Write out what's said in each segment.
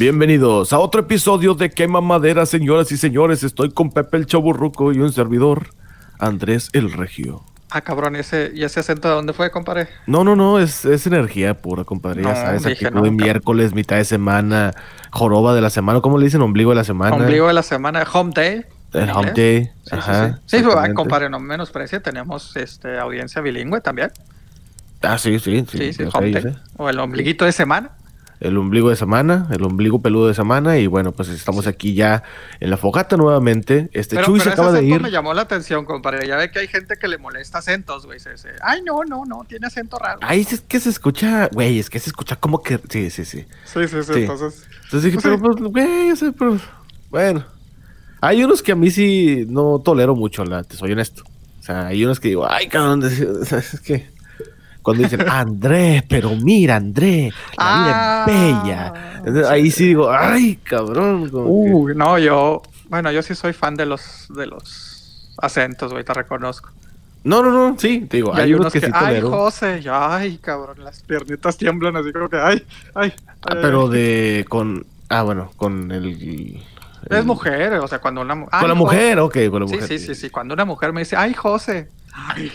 Bienvenidos a otro episodio de Quema Madera, señoras y señores. Estoy con Pepe el Chaburruco y un servidor, Andrés el Regio. Ah, cabrón, ese, ¿y ese acento de dónde fue, compadre? No, no, no, es, es energía pura, compadre. ya No, sabes, dije, actitud no, de miércoles, mitad de semana, joroba de la semana, ¿cómo le dicen? Ombligo de la semana. Ombligo de la semana, home day. El home day. Sí, sí, Ajá. sí. Sí, pues, compadre, no menosprecia, tenemos este, audiencia bilingüe también. Ah, sí, sí, sí. Sí, sí, home sé. O el ombliguito de semana. El ombligo de semana, el ombligo peludo de semana. Y bueno, pues estamos aquí ya en la fogata nuevamente. Este Pero, Chuy pero se ese acaba de ir. me llamó la atención, compadre. Ya ve que hay gente que le molesta acentos, güey. Se- se- Ay, no, no, no, tiene acento raro. Ay, es que se escucha, güey, es que se escucha como que. Sí, sí, sí. Sí, sí, sí, Sí. entonces. Entonces dije, Pues pero, sí. pues, güey, o sea, pero, bueno. Hay unos que a mí sí no tolero mucho, la, te soy honesto. O sea, hay unos que digo, ay, cabrón, es que cuando dicen, André, pero mira, André, la vida Ah, es bella. Entonces, sí. ahí sí digo, ay, cabrón. que- Uy, no, yo. Bueno, yo sí soy fan de los, de los acentos, güey, te reconozco. No, no, no, sí, te digo, Y hay, unos que, sí ay, tolero. José, ya, ay, cabrón, las piernitas tiemblan así como que, ay, ay. Ah, ay, pero ay. de, con, ah, bueno, con el... Es mujer, o sea, cuando una. Con la mujer, ok, con la Sí, mujer. sí, sí, sí, cuando una mujer me dice, ay, José, ay,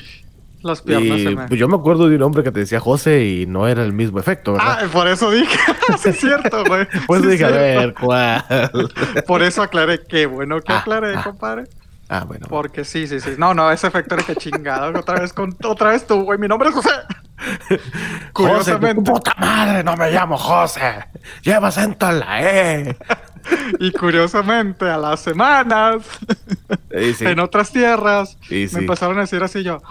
las piernas Y, se me. yo me acuerdo de un hombre que te decía José y no era el mismo efecto, ¿verdad? Ah, por eso dije, sí es cierto, güey. pues sí dije, a ver, ¿cuál? Por eso aclaré, qué bueno que Ah, aclaré, ah. compadre. Ah, bueno. Porque sí, sí, sí. No, no, ese efecto era que chingado. Otra vez con, otra vez tú, güey. Mi nombre es José. José, Curiosamente. tu puta madre, no me llamo José. Lleva acento en la E. Y curiosamente, a las semanas, sí. en otras tierras, sí. me empezaron a decir así yo.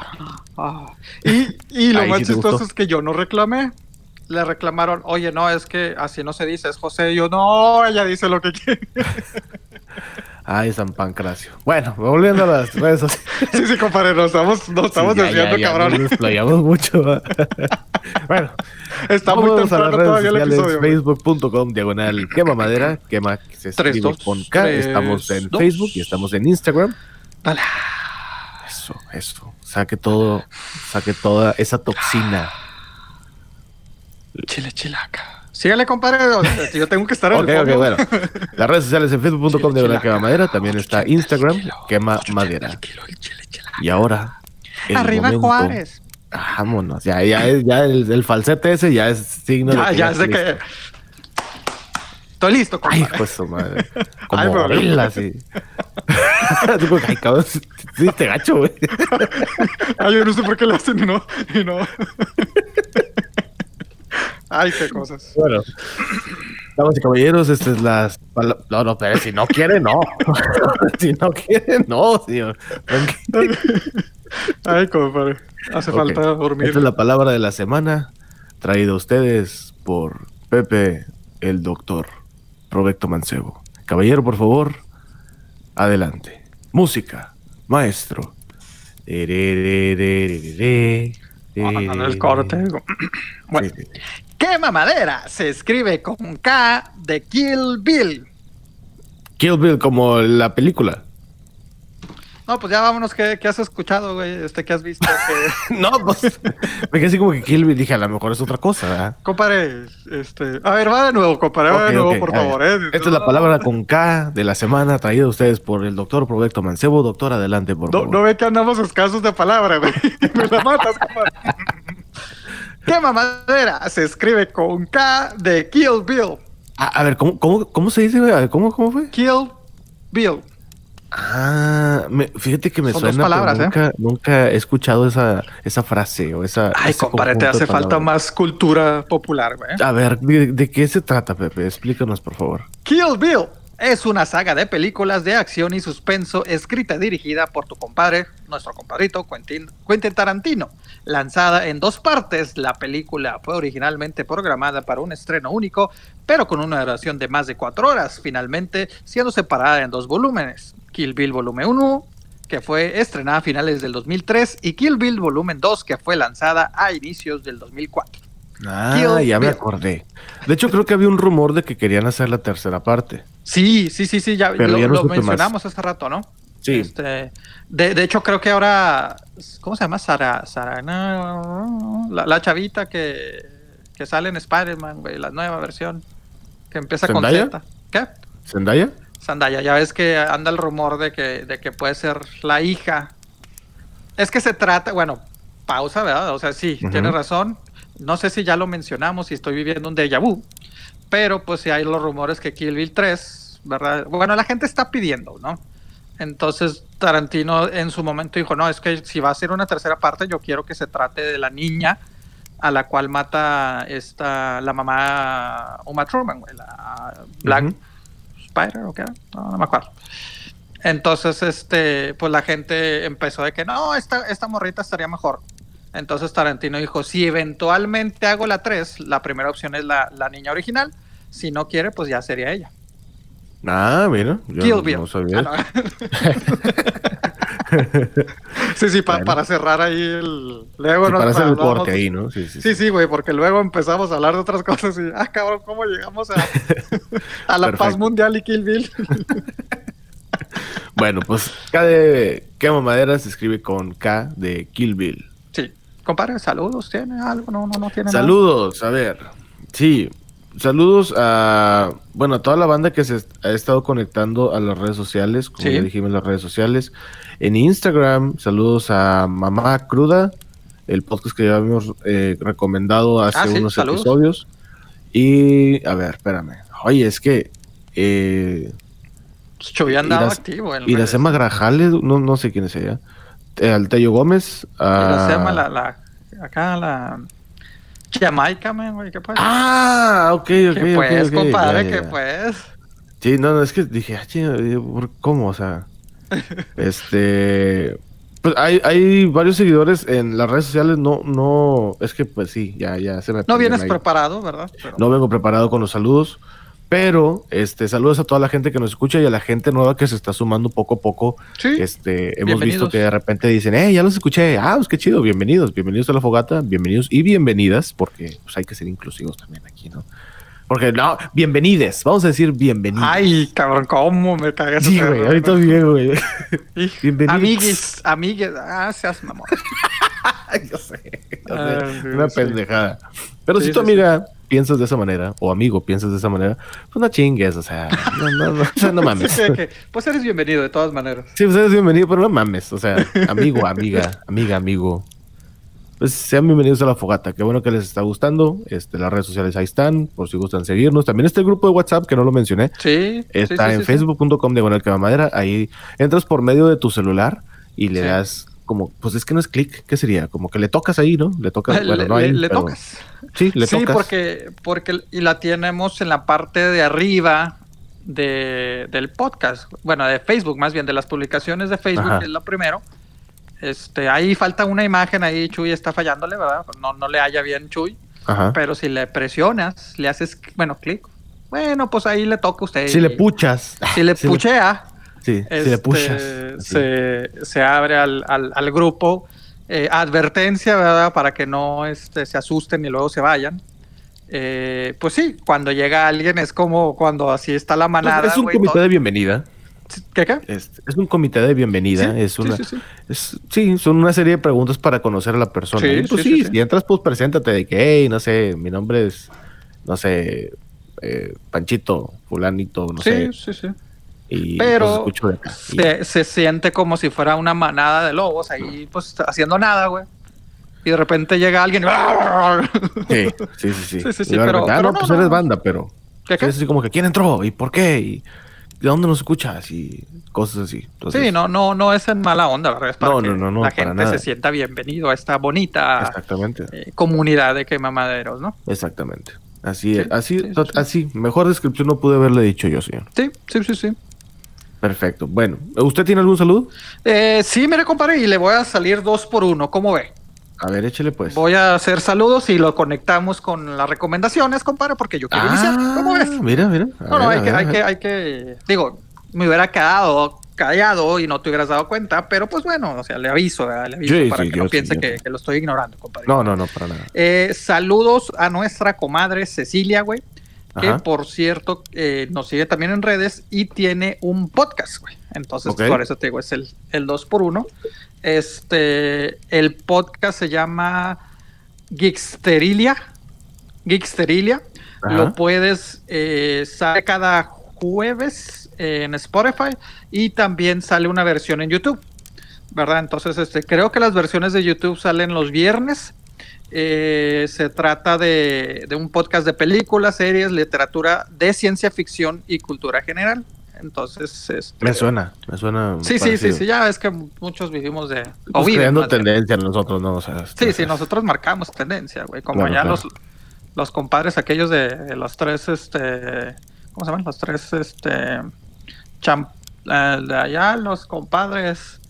ah. Y, y lo Ahí más chistoso gustó. es que yo no reclamé. Le reclamaron, oye, no, es que así no se dice, es José. Y yo, no, ella dice lo que quiere. Ay, San Pancracio. Bueno, volviendo a las redes sociales. sí, sí, compadre, nos estamos, nos estamos Sí, ya, desviando, ya, ya, cabrón. Nos desplayamos mucho. bueno, Está muy a las redes todavía el sociales. episodio. Facebook.com, diagonal, quema madera. Quema que se con K. estamos en. Facebook y estamos en Instagram. Dale. Eso, eso. Saque todo, saque toda esa toxina. Chile, chilaca. Sígale, compadre. Yo tengo que estar en Ok, el ok, fondo. bueno. Las redes sociales en facebook.com diagonal chilaca. quema madera. También está Instagram, quema madera. Y ahora. Arriba momento- Juárez. Vámonos, ya, ya, es- ya el, el falsete ese ya es signo Ya, de ya de listo. que. Estoy listo, Ay, compadre. pues su madre. Como Ay, gorila, así. Ay, cabrón, sí, te gacho, güey. Ay, yo no sé por qué le hacen y no. Y no. Ay, qué cosas. Bueno. Damas y caballeros, esta es la... No, no, pero si no quiere, no. si no quiere, no, señor. Ay, compadre. Hace falta dormir. Esta es la palabra de la semana, traída a ustedes por Pepe, el doctor Roberto Mancebo. Caballero, por favor, adelante. Música, maestro. Vamos a mandar el corte. Bueno, Sí, sí. ¿Qué mamadera? Se escribe con K de Kill Bill. Kill Bill como la película. No, pues ya vámonos. ¿Qué, qué has escuchado, güey? Este, ¿Qué has visto? No, pues me quedé así como que Kill Bill dije, a lo mejor es otra cosa, ¿verdad? Compadre, este. A ver, va de nuevo, compadre, va Ok, de nuevo, por favor, eh. Esta es la palabra con K de la semana traída a ustedes por el doctor Roberto Mancebo. Doctor, adelante, por No, favor. no ve que andamos escasos de palabra, güey. Me la matas, compadre. ¿Qué mamadera? Se escribe con K de Kill Bill. A, a ver, ¿cómo, cómo, cómo se dice? güey? A ver, ¿Cómo, cómo fue? Kill Bill. Ah, me- fíjate que me Son dos suena, pero palabras, ¿eh? nunca, nunca he escuchado esa, esa frase o esa. Ay, compadre, te hace falta más cultura popular, güey. A ver, ¿de, de qué se trata, Pepe? Explícanos, por favor. Kill Bill es una saga de películas de acción y suspenso escrita y dirigida por tu compadre, nuestro compadrito Quentin, Tarantino. Lanzada en dos partes, la película fue originalmente programada para un estreno único, pero con una duración de más de cuatro horas, finalmente siendo separada en dos volúmenes. Kill Bill Volumen 1, que fue estrenada a finales del 2003, y Kill Bill Volumen 2, que fue lanzada a inicios del 2004. Ah, ya me acordé. De hecho, creo que había un rumor de que querían hacer la tercera parte. Sí, sí, sí, sí, ya Pero lo, ya no lo supe más. mencionamos hace rato, ¿no? Sí. Este, de, de hecho, creo que ahora, ¿cómo se llama? Sara, Sara, no, la, la chavita que, que sale en Spider-Man, güey, la nueva versión. que empieza con Z. ¿Qué? ¿Zendaya? Zendaya, ya ves que anda el rumor de que, de que puede ser la hija. Es que se trata, bueno, pausa, ¿verdad? O sea, sí, Ujú. tiene razón. No sé si ya lo mencionamos, si estoy viviendo un déjà vu, pero pues sí hay los rumores que Kill Bill 3, ¿verdad? Bueno, la gente está pidiendo, ¿no? Entonces Tarantino en su momento dijo, no, es que si va a ser una tercera parte, yo quiero que se trate de la niña a la cual mata esta, la mamá Uma Thurman, güey, la Black. Spider o qué no, no me acuerdo. Entonces, este, pues la gente empezó de que no, esta, esta morrita estaría mejor. Entonces Tarantino dijo, si eventualmente hago la 3, la primera opción es la, la niña original. Si no quiere, pues ya sería ella. Ah, mira. Yo Kill no, sabía. Ah, no. sí, sí, pa- Bueno. para cerrar ahí el... Luego Sí, nos para hacer el corte ahí, ¿no? Sí, sí, Sí, sí, güey, porque luego empezamos a hablar de otras cosas y, ah, cabrón, ¿cómo llegamos a, a la paz mundial y Kill Bill? Bueno, pues K de K Mamadera se escribe con K de Kill Bill. Compadre, saludos, ¿tiene algo? No, no, no tiene nada. Saludos, a ver. Sí, saludos a, bueno, a toda la banda que se ha estado conectando a las redes sociales, como Sí. ya dijimos, las redes sociales. En Instagram, saludos a Mamá Cruda, el podcast que ya habíamos eh, recomendado hace Ah, sí, unos saludos. episodios. Y, a ver, espérame. Oye, es que... Eh, Chuy andaba Iras- activo. En Iracema Grajales, no, no sé quién es ella. Al Tello Gómez. a- Iracema, la, la, acá la... Jamaica, man, güey, ¿qué pues? Ah, ok, ok. ¿Qué ok, pues, ok, compadre? ya, ¿Qué ya. pues? Sí, no, no, es que dije, ah, eh, ¿por- ¿cómo? O sea, este. Pues hay, hay varios seguidores en las redes sociales, no, no, es que pues sí, ya, ya se me No vienes ahí. preparado, ¿verdad? Pero- No vengo preparado con los saludos, pero este, saludos a toda la gente que nos escucha y a la gente nueva que se está sumando poco a poco. Sí, Este, hemos visto que de repente dicen, eh, ya los escuché, ah, pues qué chido, bienvenidos, bienvenidos a la fogata, bienvenidos y bienvenidas, porque pues hay que ser inclusivos también aquí, ¿no? Porque no, bienvenides, vamos a decir bienvenidos. Ay, cabrón, ¿cómo me cagué? Sí, güey, ahorita bien, güey. bienvenidos. Amiguis, amigues, ah, seas mamón. yo sé, yo sé, Ay, una sí. pendejada. Pero Sí, si tu amiga piensas de esa manera, o amigo piensas de esa manera, pues no chingues, o sea, no, no, no, o sea, no mames. Sí, que- que- pues eres bienvenido de todas maneras. Sí, pues eres bienvenido, pero no mames. O sea, amigo, amiga, amiga, amigo. Pues sean bienvenidos a la fogata. Qué bueno que les está gustando. Este, las redes sociales ahí están, por si gustan seguirnos. También está el grupo de WhatsApp, que no lo mencioné. Sí. Está sí, sí, en facebook.com diagonal que va madera. Ahí entras por medio de tu celular y le das como, pues es que no es clic, ¿qué sería? Como que le tocas ahí, ¿no? Le tocas, Le, bueno, no le- ahí, le pero- tocas. Sí, le sí, tocas. porque, porque y la tenemos en la parte de arriba de, del podcast. Bueno, de Facebook, más bien, de las publicaciones de Facebook, Ajá. que es lo primero. Este, ahí falta una imagen, ahí Chuy está fallándole, ¿verdad? No, no le haya bien Chuy. Ajá. Pero si le presionas, le haces, bueno, clic. Bueno, pues ahí le toca a usted. Si le puchas. Si le si puchea, Sí, este, se, se abre al, al- al grupo. Eh, advertencia, ¿verdad? Para que no este, se asusten y luego se vayan. Eh, pues sí, cuando llega alguien es como cuando así está la manada. Pues es un comité todo- de bienvenida. ¿Qué qué? Es, es un comité de bienvenida. Sí, es sí, una, sí, sí. Es- sí, son una serie de preguntas para conocer a la persona. Sí, Y, pues sí, sí, sí, sí. si entras, pues preséntate de que, hey, no sé, mi nombre es, no sé, eh, Panchito, fulanito, no sí, sé. sí, sí. Y Pero pues, de. Y- Se, siente como si fuera una manada de lobos ahí, pues haciendo nada, güey. Y de repente llega alguien. y- sí, sí, sí, sí. Sí, pero- no, pues no, eres no. banda, pero ¿Qué, qué? es así como que, ¿quién entró? ¿Y por qué? ¿Y de dónde nos escuchas? Y cosas así. Entonces, Sí, no, no, no es en mala onda, la verdad, es para No, que no, no, la gente nada. se sienta bienvenido a esta bonita Exactamente. eh, comunidad de quemamaderos, ¿no? Exactamente. Así Sí, es, así, sí. así. Mejor descripción no pude haberle dicho yo, señor. Sí, sí, sí, sí. Perfecto. Bueno, ¿usted tiene algún saludo? Eh, sí, mire, compadre, y le voy a salir dos por uno, ¿cómo ve? A ver, échele pues. Voy a hacer saludos y lo conectamos con las recomendaciones, compadre, porque yo quiero iniciar. ¿Cómo ves? Ah, Mira, mira. A No, no, ver, hay que, ver, hay que, hay que, digo, me hubiera quedado callado y no te hubieras dado cuenta, pero pues bueno, o sea, le aviso, ¿verdad? le aviso Sí, para sí, que no piense que, que lo estoy ignorando, compadre. No, no, no, para nada. Eh, saludos a nuestra comadre Cecilia, güey, que Ajá. por cierto eh, nos sigue también en redes y tiene un podcast, güey. Entonces, por eso te digo, es el, el 2 por 1 Este, el podcast se llama Geeksterilia. Geeksterilia. lo puedes, eh, sale cada jueves en Spotify y también sale una versión en YouTube, ¿verdad? Entonces, este, creo que las versiones de YouTube salen los viernes. Eh, se trata de, de un podcast de películas, series, literatura de ciencia ficción y cultura general. Entonces, este, me suena, me suena. Sí, sí, sí, sí, ya es que muchos vivimos de. o creando tendencia nosotros, ¿no? O sea, sí, sí, nosotros marcamos tendencia, güey. Como ya los, los compadres aquellos de, los tres, este. ¿Cómo se llaman? Los tres, este. Champ, eh, de allá, los compadres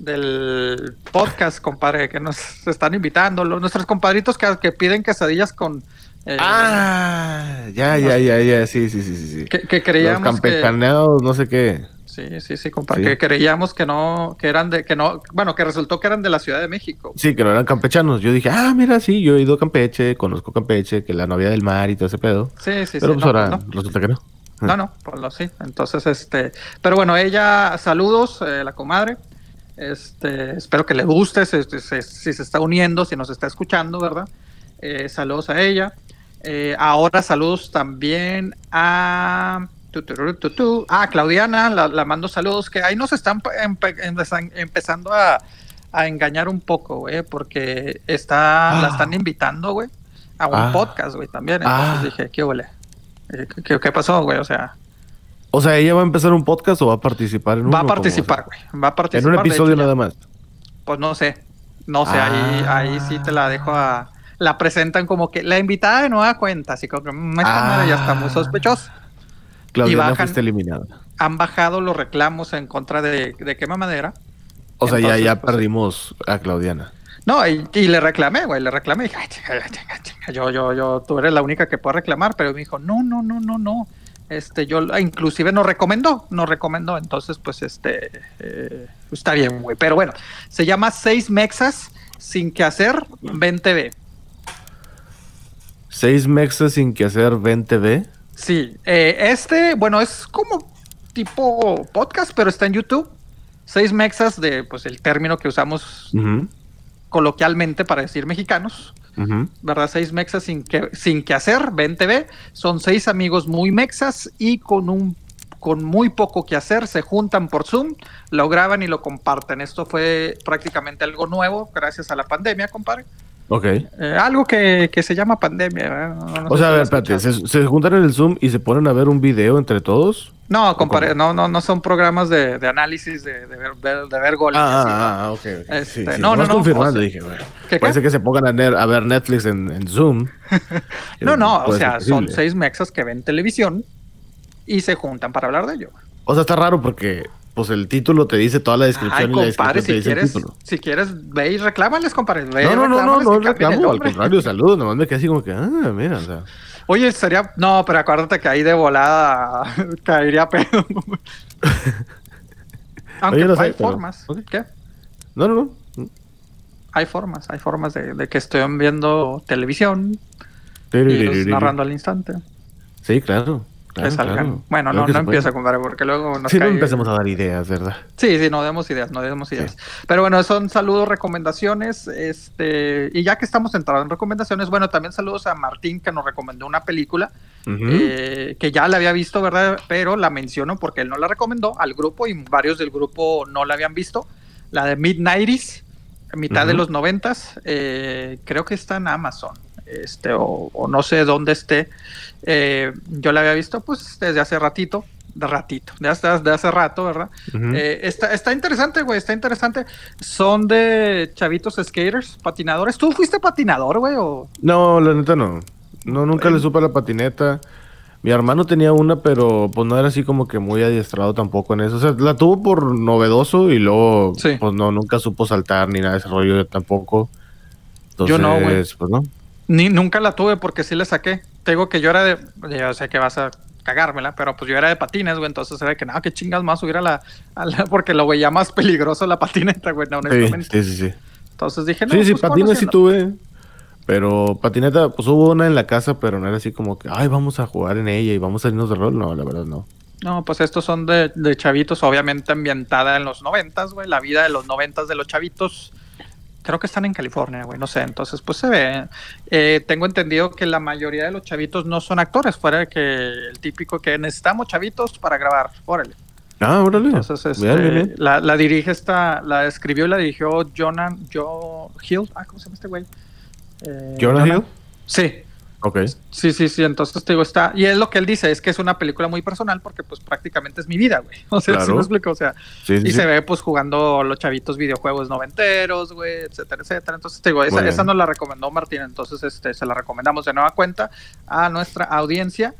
del podcast, compadre, que nos están invitando, los, nuestros compadritos que, que piden quesadillas con eh, ah, ya, ya, ya, ya, sí, sí, sí, sí. Que, que creíamos Los campechaneados, no sé qué. Sí, sí, sí, compadre. Que creíamos que no, que eran de, que no, bueno, que resultó que eran de la Ciudad de México. Sí, que no eran campechanos. Yo dije, ah, mira, sí, yo he ido a Campeche, conozco Campeche, que la novia del mar y todo ese pedo. Sí, sí, Pero sí. pues ahora resulta que no. No, no, pues lo sí. Entonces, este, pero bueno, ella, saludos, eh, la comadre. Este, espero que le guste, si, si, se está uniendo, si nos está escuchando, ¿verdad? Eh, saludos a ella. Eh, ahora saludos también a... Ah, Claudiana, la, mando saludos, que ahí nos están empezando a, engañar un poco, güey, porque está, la ah. están invitando, güey, a un ah. podcast, güey, también. Entonces ah. dije, ¿qué huele? Eh, ¿Qué, pasó, güey? O sea... O sea, ¿ella va a empezar un podcast o va a participar en uno? Va a participar, güey. Va a participar. En un episodio nada más. Pues no sé. No sé, ahí, ahí sí te la dejo a la presentan como que la invitada de nueva cuenta, así como que mm, esta ya está muy ah. sospechosa. Claudia y bajan, eliminada. Han bajado los reclamos en contra de, de quema madera. O sea, ya, ya pues, perdimos a Claudiana. No, y, le reclamé, güey, le reclamé. Dije, yo, yo, yo, tú eres la única que puede reclamar, pero me dijo, no, no, no, no, no. Este, yo, inclusive nos recomendó, nos recomendó. Entonces, pues, este, eh, está bien, güey. Pero bueno, se llama Seis Mexas sin que hacer, ven TV. ¿Seis mexas sin que hacer 20B? Sí, eh, este, bueno, es como tipo podcast, pero está en YouTube. Seis mexas de, pues, el término que usamos coloquialmente para decir mexicanos. ¿Verdad? Seis mexas sin que, sin que hacer, 20B. Son seis amigos muy mexas y con un con muy poco que hacer, se juntan por Zoom, lo graban y lo comparten. Esto fue prácticamente algo nuevo gracias a la pandemia, compadre. Ok. Eh, algo que, se llama pandemia. o sea, a ver, espérate, ¿se, juntan en el Zoom y se ponen a ver un video entre todos? No, compare, no, no, no son programas de, análisis de, ver, de ver goles. Ah, ah, ah, ok. Este, no, no, no. confirmando, dije. Puede ser que se pongan a, ver Netflix en, Zoom. no, no, o sea, son seis mexas que ven televisión y se juntan para hablar de ello. O sea, está raro porque pues el título te dice toda la descripción y la descripción si quieres, Si quieres, ve y reclámales, compadre. no, no, no, no, no reclamo, al contrario, saludos, nomás me quedé así como que, ah, mira, o sea. Oye, sería, no, pero acuérdate que ahí de volada caería pedo. Aunque hay formas. ¿Qué? No, no, no. Hay formas, hay formas de, de que estoy viendo televisión y narrando al instante. Sí, claro. Bueno, no, no empieza, compadre, porque luego nos sí, no empecemos a dar ideas, ¿verdad? Sí, sí, no demos ideas, no demos ideas. Pero bueno, son saludos, recomendaciones, este, y ya que estamos entrados en recomendaciones, bueno, también saludos a Martín que nos recomendó una película eh, que ya la había visto, ¿verdad? Pero la menciono porque él no la recomendó al grupo y varios del grupo no la habían visto, la de Mid-90s, mitad de los noventas, eh, creo que está en Amazon este, o, no sé dónde esté. Eh, yo la había visto pues desde hace ratito, de ratito, de hace, de hace rato, ¿verdad? Eh, está, está interesante, güey, está interesante. Son de chavitos skaters, patinadores. ¿Tú fuiste patinador, güey? O... No, la neta no. No, nunca le supe la patineta. Mi hermano tenía una, pero pues no era así como que muy adiestrado tampoco en eso. O sea, la tuvo por novedoso y luego pues no, nunca supo saltar ni nada de ese rollo tampoco. yo no, güey. Pues no. Ni, nunca la tuve porque sí le saqué. Te digo que yo era de. Yo sé que vas a cagármela, pero pues yo era de patines, güey. Entonces se ve que, nada, qué chingas más subir a la, Porque lo veía más peligroso la patineta, güey, no. Sí, sí, sí. Entonces dije, no. Sí, sí, pues, patines sí tuve. Pero patineta, pues hubo una en la casa, pero no era así como que, ay, vamos a jugar en ella y vamos a irnos de rol. No, la verdad no. No, pues estos son de, de chavitos, obviamente ambientada en los noventas, güey. La vida de los noventas de los chavitos Creo que están en California, güey, no sé. Entonces, pues se ve. Eh, tengo entendido que la mayoría de los chavitos no son actores, fuera de que el típico que necesitamos chavitos para grabar. Órale. Ah, órale. Entonces, este, Bien, bien, bien. La, la dirige esta, la escribió y la dirigió Jonah Joe Hill. Ah, ¿cómo se llama este güey? Eh, ¿Jonah Hill? Sí, Ok. sí, sí, sí. Entonces te digo, está. Y es lo que él dice, es que es una película muy personal porque, pues, prácticamente es mi vida, güey. O sea, ¿sí Claro. me explico? O sea, Sí, sí, y sí. se ve, pues, jugando los chavitos videojuegos noventeros, güey, etcétera, etcétera. Entonces te digo, esa, esa nos la recomendó Martín. Entonces, este, se la recomendamos de nueva cuenta a nuestra audiencia.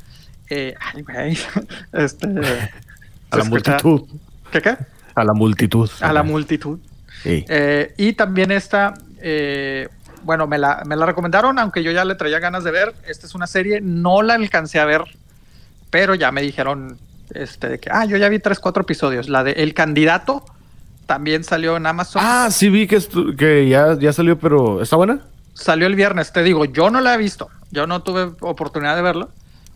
Eh, ay, güey. Este. A la escucha- multitud. ¿Qué qué? A la multitud. A la multitud. Sí. Eh, y también esta, eh, bueno, me la, me la recomendaron, aunque yo ya le traía ganas de ver. Esta es una serie, no la alcancé a ver, pero ya me dijeron este, de que, ah, yo ya vi tres, cuatro episodios. La de El Candidato también salió en Amazon. Ah, sí vi que, que ya, ya salió, pero ¿está buena? Salió el viernes, te digo, yo no la he visto, yo no tuve oportunidad de verlo.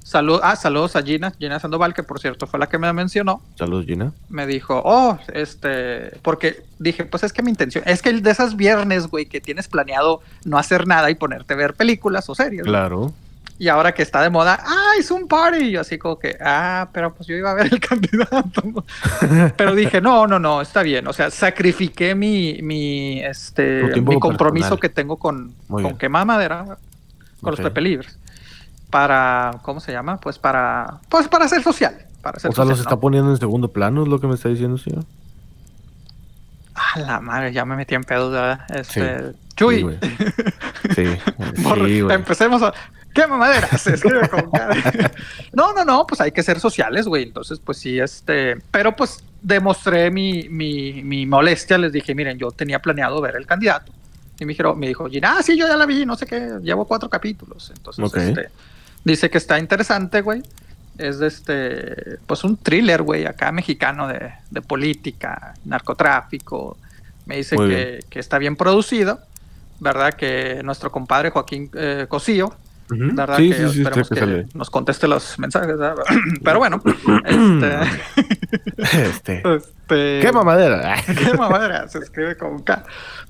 Salud, ah, saludos a Gina, Gina Sandoval, que por cierto fue la que me mencionó. Saludos, Gina. me dijo, oh, este, porque dije, pues es que mi intención, es que el de esas viernes, güey, que tienes planeado no hacer nada y ponerte a ver películas o series. Claro. Y ahora que está de moda, ah, es un party. Y yo así como que, ah, pero pues yo iba a ver el candidato. pero dije, no, no, no, está bien. O sea, sacrifiqué mi, mi, este, mi compromiso personal. que tengo con, Muy con bien. quemar madera, con Ok. los Pepe Libres. Para, ¿cómo se llama? Pues para, pues para ser social. Para ser O sea, los ¿no? está poniendo en segundo plano, es lo que me está diciendo, señor. Ah, la madre, ya me metí en pedos, ¿verdad? Este, Sí, Chuy, güey. Sí, güey. empecemos a... ¿Qué mamadera? Se escribe con cara. No, no, no, pues hay que ser sociales, güey. Entonces, pues sí, este... Pero pues demostré mi, mi, mi molestia. Les dije, miren, yo tenía planeado ver el candidato. Y me dijeron, me dijo, Gina, ah, sí, yo ya la vi, no sé qué, llevo cuatro capítulos. Entonces, Ok. este, dice que está interesante, güey. Es de este, pues un thriller, güey, acá mexicano de, de política, narcotráfico. Me dice que, que está bien producido, ¿verdad? Que nuestro compadre Joaquín eh, Cosío, Ujú. ¿verdad? Sí, que sí, sí, esperemos que que nos conteste los mensajes, ¿verdad? Pero bueno, este, Este. este, ¡Qué mamadera! Qué mamadera, se escribe con K.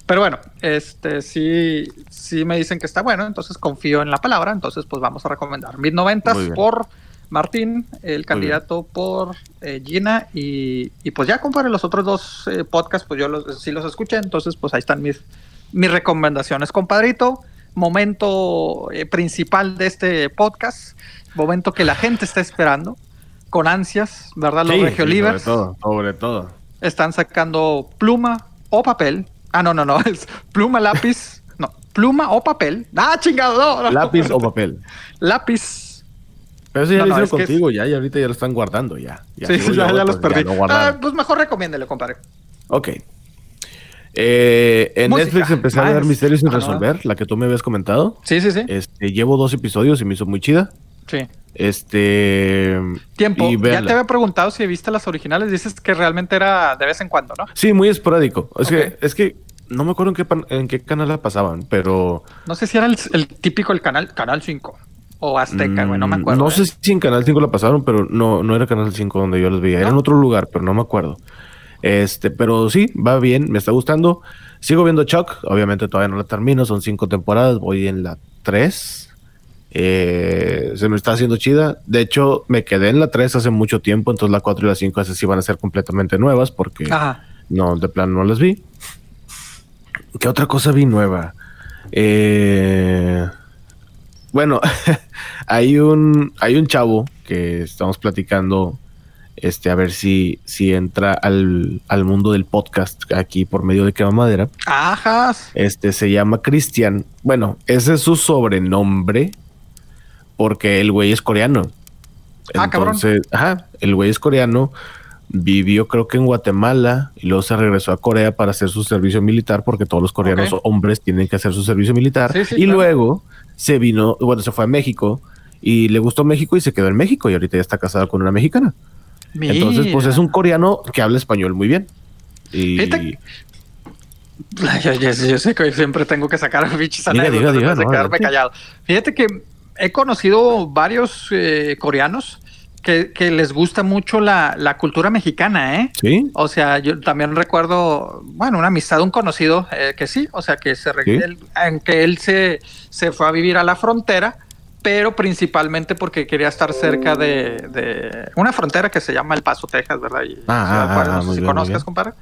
Pero bueno, este sí, sí me dicen que está bueno, entonces confío en la palabra, entonces pues vamos a recomendar Mid 90 Muy bien. por Martín, el candidato por eh, Gina y, y pues ya compadre, los otros dos eh, podcasts pues yo los, sí los escuché, entonces pues ahí están mis, mis recomendaciones, compadrito. Momento eh, principal de este podcast, momento que la gente está esperando con ansias, ¿verdad? Los Sí, Regio sí, Livers Sobre todo, sobre todo. están sacando pluma o papel. Ah, no, no, no, es pluma, lápiz. No, pluma o papel. Ah, chingado, no, no. ¿Lápiz o papel? Lápiz. Pero eso ya No, lo no, hicieron es contigo, ya, y ahorita ya lo están guardando, ya. Ya sí, ya, los perdí. lo Ah, pues mejor recomiéndele, compadre. Ok. Eh, en Música. Netflix empecé a Ah, ver Misterios sin ah, resolver, la que tú me habías comentado. Sí, sí, sí. Este, llevo dos episodios y me hizo muy chida. Sí. Este. Tiempo. y Ya te había preguntado si viste las originales. Dices que realmente era de vez en cuando, ¿no? Sí, muy esporádico. Es, que, es que no me acuerdo en qué, pan- en qué canal la pasaban, pero. No sé si era el, el típico el canal, Canal 5 o Azteca, güey, no me mm, acuerdo. No ¿eh? sé si en Canal 5 la pasaron, pero no, no era Canal 5 donde yo los veía. Era en otro lugar, pero no me acuerdo. Este, pero sí, va bien, me está gustando. Sigo viendo Chuck, obviamente todavía no la termino, son cinco temporadas, voy en la 3. Eh, se me está haciendo chida. De hecho, me quedé en la 3 hace mucho tiempo, entonces la 4 y la 5 esas sí van a ser completamente nuevas porque Ajá. no, de plano no las vi. ¿Qué otra cosa vi nueva? Eh, bueno, hay un hay un chavo que estamos platicando este a ver si si entra al, al mundo del podcast aquí por medio de Quema Madera. Ajá. Este se llama Cristian. Bueno, ese es su sobrenombre porque el güey es coreano. Ah, cabrón. Entonces, ajá, el güey es coreano, vivió creo que en Guatemala y luego se regresó a Corea para hacer su servicio militar porque todos los coreanos hombres tienen que hacer su servicio militar. Sí, sí, y claro. luego se vino, bueno, se fue a México y le gustó México y se quedó en México y ahorita ya está casado con una mexicana. Entonces, pues es un coreano que habla español muy bien. Y Fíjate- Yo, yo- yo sé que siempre tengo que sacar bichos Diga, diga, diga, de no, quedarme callado. Fíjate que he conocido varios eh, coreanos que, que les gusta mucho la, la, cultura mexicana, ¿eh? Sí. O sea, yo también recuerdo, bueno, una amistad, un conocido eh, que sí, o sea, que se ¿Sí? él, aunque él se, se fue a vivir a la frontera, pero principalmente porque quería estar cerca de, de, una frontera que se llama El Paso, Texas, ¿verdad? Y, ah, ah, ah, no sé si conozcas, compadre.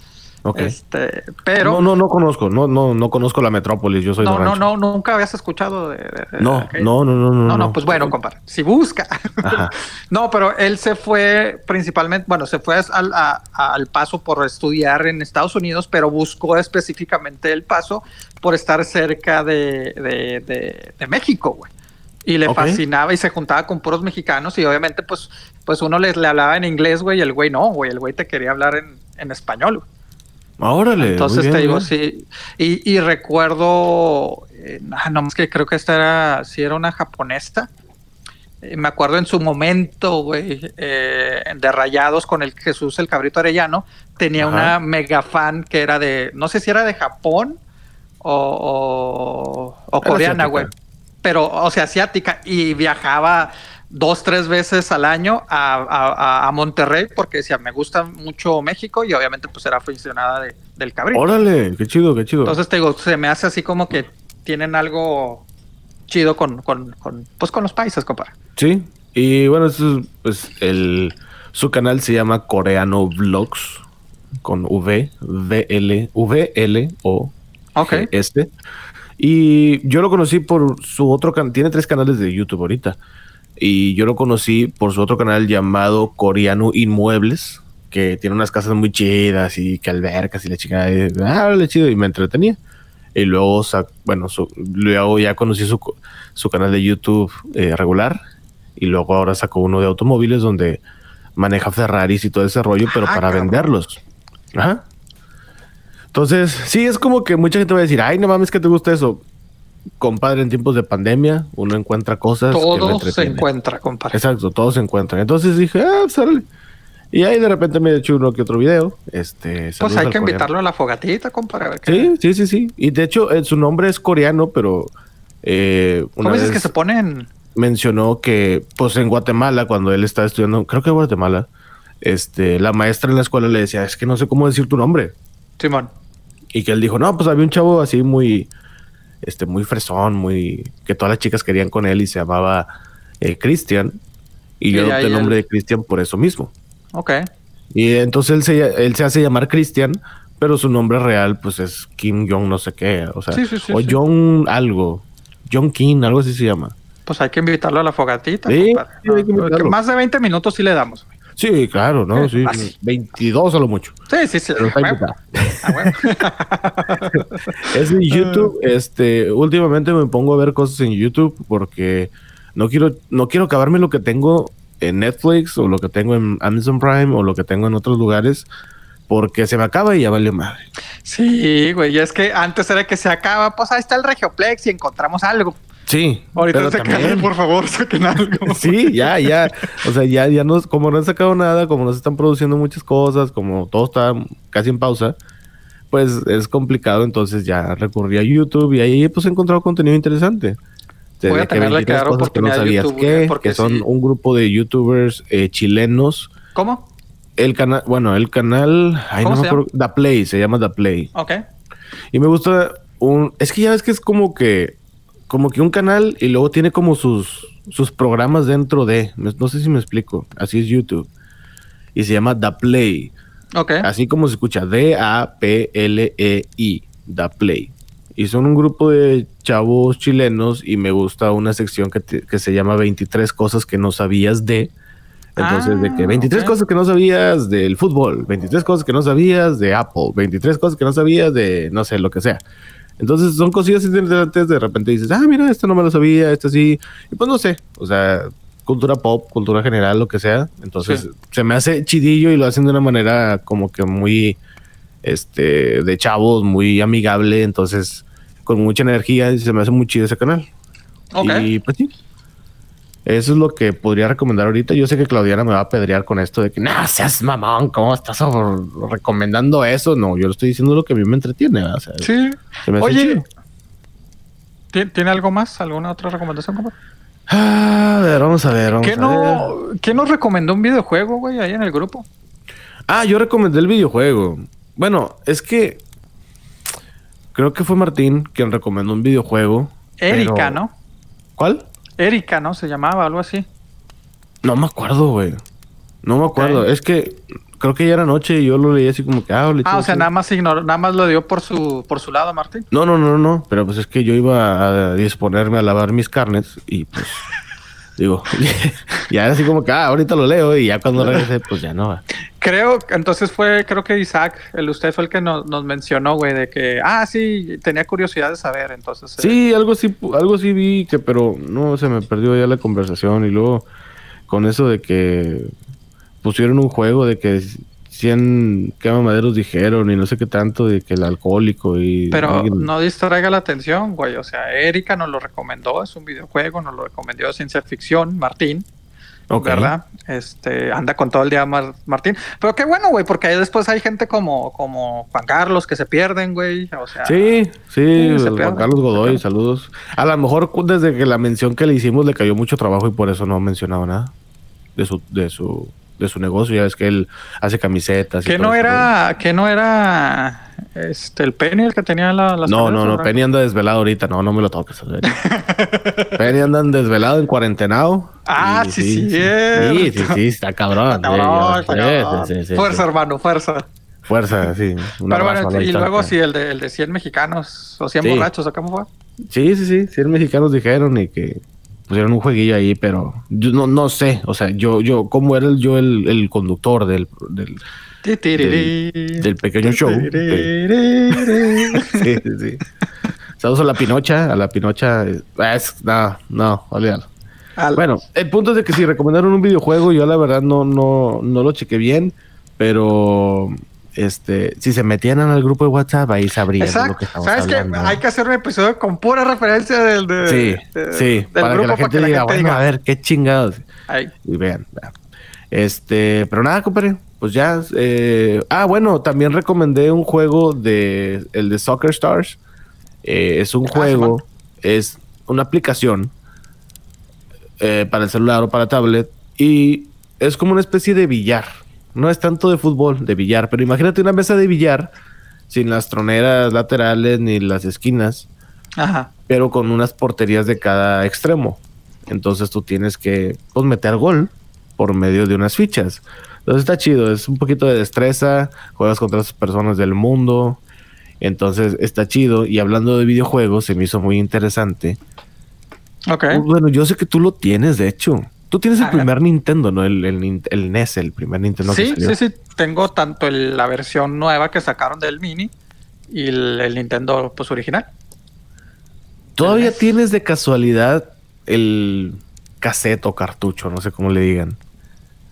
Okay. Este, pero no, no, no conozco, no, no, no conozco la metrópolis. Yo soy no, no, no, nunca habías escuchado de, no, no, no, no, no, no, pues bueno, compadre, si busca. no, pero él se fue principalmente, bueno, se fue al, a, al paso por estudiar en Estados Unidos, pero buscó específicamente el paso por estar cerca de, de México, güey. Y le okay. fascinaba y se juntaba con puros mexicanos y obviamente pues, pues uno les, le hablaba en inglés, güey, y el güey no, güey, el güey te quería hablar en, en español, güey. Órale. Entonces bien, te digo, bien. sí. Y, y recuerdo, eh, no más que creo que esta era, sí era una japonesa. Eh, me acuerdo en su momento, güey, eh, de Rayados con el Jesús el Cabrito Arellano, tenía Ajá. una mega fan que era de, no sé si era de Japón o, o, o coreana, güey. Pero, o sea, asiática, y viajaba dos, tres veces al año a, a, a, Monterrey porque decía, me gusta mucho México y obviamente pues era aficionada de, del cabrito. Órale, qué chido, qué chido. Entonces te digo, se me hace así como que tienen algo chido con, con, con pues con los países, compadre. Sí, y bueno, eso es, pues el, su canal se llama Coreano Vlogs con V, V, L, V, L, O, okay. este. Y yo lo conocí por su otro canal, tiene tres canales de YouTube ahorita. Y yo lo conocí por su otro canal llamado Coreano Inmuebles, que tiene unas casas muy chidas y que albercas y la chica, ah, le chido, y me entretenía. Y luego, bueno, su, luego ya conocí su, su canal de YouTube eh, regular. Y luego ahora sacó uno de automóviles donde maneja Ferraris y todo ese rollo, pero ah, para cabrón. venderlos. Ajá. Entonces, sí, es como que mucha gente va a decir, ay, no mames, que te gusta eso compadre, en tiempos de pandemia, uno encuentra cosas. Todo se encuentra, compadre. Exacto, todo se encuentra. Entonces dije, ah, sale. Y ahí de repente me he hecho uno que otro video. Este, pues hay que invitarlo a la fogatita, compadre. Sí, sí, sí, sí. Y de hecho, eh, su nombre es coreano, pero. Eh, ¿Cómo dices que se ponen? Mencionó que, pues en Guatemala, cuando él estaba estudiando, creo que en Guatemala, este, la maestra en la escuela le decía, es que no sé cómo decir tu nombre. Simón. Y que él dijo, no, pues había un chavo así muy este, muy fresón, muy que todas las chicas querían con él y se llamaba eh, Christian. Y yo adopté el nombre de Christian por eso mismo. Ok. Y entonces él se, él se hace llamar Christian, pero su nombre real pues es Kim Jong no sé qué, o sea, sí, sí, sí, o John algo, John King, algo así se llama. Pues hay que invitarlo a la fogatita. Sí, no, más de 20 minutos sí le damos. Sí, claro, ¿no? Sí, sí 22 a lo mucho. Sí, sí, sí. Ah, es en YouTube. Este, últimamente me pongo a ver cosas en YouTube porque no quiero, no quiero acabarme lo que tengo en Netflix o lo que tengo en Amazon Prime o lo que tengo en otros lugares porque se me acaba y ya vale madre. Sí, güey, y es que antes era que se acaba, pues ahí está el Regioplex y encontramos algo. Sí. Ahorita se también... por favor, saquen algo. Sí, ya, ya. O sea, ya, ya no, como no han sacado nada, como no se están produciendo muchas cosas, como todo está casi en pausa, pues es complicado. Entonces ya recurrí a YouTube y ahí pues he encontrado contenido interesante. Voy a tenerle que dar cosas que no sabías YouTube, que, que son sí. un grupo de youtubers eh, chilenos. ¿Cómo? El canal, bueno, el canal, ay, no me acuerdo, The Play, se llama The Play. Ok. Y me gusta un, es que ya ves que es como que como que un canal y luego tiene como sus, sus programas dentro de. No sé si me explico. Así es YouTube. Y se llama The Play. Ok. Así como se escucha. D-A-P-L-E-I. The Play. Y son un grupo de chavos chilenos y me gusta una sección que, te, que se llama 23 cosas que no sabías de. Entonces, ah, de que 23 okay. cosas que no sabías del fútbol, 23 cosas que no sabías de Apple, 23 cosas que no sabías de, no sé, lo que sea. Entonces son cosillas interesantes, de repente dices, ah, mira, esto no me lo sabía, esto sí, y pues no sé, o sea, cultura pop, cultura general, lo que sea. Entonces sí. se me hace chidillo y lo hacen de una manera como que muy, este, de chavos, muy amigable, entonces con mucha energía y se me hace muy chido ese canal. Okay. Y pues sí. Eso es lo que podría recomendar ahorita. Yo sé que Claudiana me va a pedrear con esto de que, no seas mamón, ¿cómo estás recomendando eso? No, yo le estoy diciendo lo que a mí me entretiene. O sea, sí. Oye, ¿tiene algo más? ¿Alguna otra recomendación, compadre? Ah, a ver, vamos a ver. Vamos ¿Qué a no, ver. ¿Qué nos recomendó un videojuego, güey, ahí en el grupo? Ah, yo recomendé el videojuego. Bueno, es que creo que fue Martín quien recomendó un videojuego. Erika, pero- ¿no? ¿Cuál? Erika, ¿no? Se llamaba, algo así. No me acuerdo, güey. No me acuerdo. Es que creo que ya era noche y yo lo leí así como que, ah, le Ah, o sea, así. nada más ignoró, nada más lo dio por su, por su lado, Martín. No, no, no, no. Pero pues es que yo iba a disponerme a lavar mis carnes y pues. digo, ya era así como que, ah, ahorita lo leo y ya cuando regresé, pues ya no va. Creo, entonces fue, creo que Isaac, el usted fue el que nos, nos mencionó, güey, de que, ah, sí, tenía curiosidad de saber, entonces. eh, Sí, algo sí, algo sí vi que, pero no se me perdió ya la conversación y luego con eso de que pusieron un juego de que 100 quemamaderos dijeron y no sé qué tanto de que el alcohólico y Pero alguien- no distraiga la atención, güey. O sea, Erika nos lo recomendó, es un videojuego, nos lo recomendó de ciencia ficción, Martín, Ok. ¿verdad? Este, anda con todo el día Mar- Martín. Pero qué bueno, güey, porque ahí después hay gente como, como Juan Carlos que se pierden, güey. O sea, Sí, sí, se Juan Carlos Godoy, saludos. A lo mejor desde que la mención que le hicimos le cayó mucho trabajo y por eso no ha mencionado nada de su, de su, de su negocio. Ya ves que él hace camisetas. que no era, que no era este el Penny el que tenía la, las No, no, no. Penny anda desvelado ahorita. No, no me lo toques. Penny. Andan desvelado en cuarentenado. Ah, sí, sí, sí, sí, sí, Sí, está cabrón. fuerza, hermano, fuerza. Fuerza, sí. Pero bueno, y luego sí, el de, el de 100 mexicanos o 100 Sí. borrachos, ¿o cómo fue? Sí, sí, sí. 100 mexicanos dijeron y que pusieron un jueguillo ahí, pero yo no, no sé. O sea, yo, yo, ¿cómo era el- yo el, el conductor del, del, tiriri. del pequeño show? Sí, sí. sí. Saludos a la Pinocha, a la Pinocha. eh, Es, no, no, olvídalo. Al- Bueno, el punto es de que si recomendaron un videojuego, yo la verdad no, no, no lo chequé bien, pero este, si se metían en el grupo de WhatsApp, ahí sabrían de lo que Exacto. estamos ¿Sabes qué? hablando. Hay que hacer un episodio con pura referencia del de, Sí, de- sí, del para que grupo la gente diga, bueno, a ver, qué chingados. Ahí. Y vean, vean. Este, pero nada, compadre, pues ya. eh, ah, bueno, también recomendé un juego de, el de Soccer Stars. Eh, es un Ah, juego, es una aplicación eh, para el celular o para tablet y es como una especie de billar. No es tanto de fútbol, de billar, pero imagínate una mesa de billar sin las troneras laterales ni las esquinas Ajá. pero con unas porterías de cada extremo. Entonces tú tienes que pues, meter gol por medio de unas fichas. Entonces está chido, es un poquito de destreza, juegas contra las personas del mundo. Entonces está chido. Y hablando de videojuegos, se me hizo muy interesante. Ok. Bueno, yo sé que tú lo tienes, de hecho. Tú tienes el Ajá. primer Nintendo, ¿no? El, el, Nin- el NES, el primer Nintendo que sí, salió. sí, sí. Tengo tanto el- la versión nueva que sacaron del Mini y el, Nintendo pues original. ¿Todavía NES. tienes de casualidad el cassette o cartucho, no sé cómo le digan,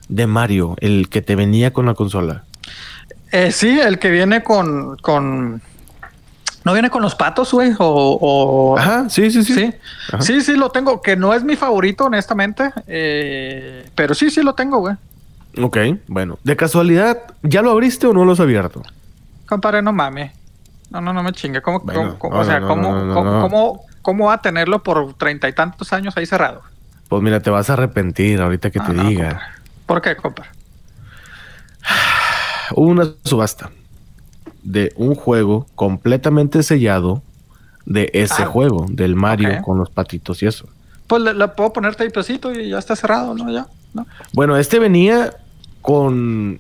de Mario, el que te venía con la consola? Eh, sí, el que viene con, con... ¿No viene con los patos, güey? O, o- Ajá, sí, sí, sí. Sí, Ajá. sí, sí, lo tengo, que no es mi favorito, honestamente, eh, pero sí, sí lo tengo, güey. Ok, bueno. De casualidad, ¿ya lo abriste o no lo has abierto? Compadre, no mames. No, no, no me chingue. ¿Cómo, Bueno, cómo- cómo- no, o sea, no, ¿cómo, no, cómo, cómo- cómo va a tenerlo por treinta y tantos años ahí cerrado? Pues mira, te vas a arrepentir ahorita que Ah, te diga. compadre. ¿Por qué, compadre? Hubo una subasta de un juego completamente sellado de ese Ah, juego, del Mario con los patitos y eso. Pues le, le puedo poner tapecito y ya está cerrado, ¿no? Ya, ¿no? Bueno, este venía con.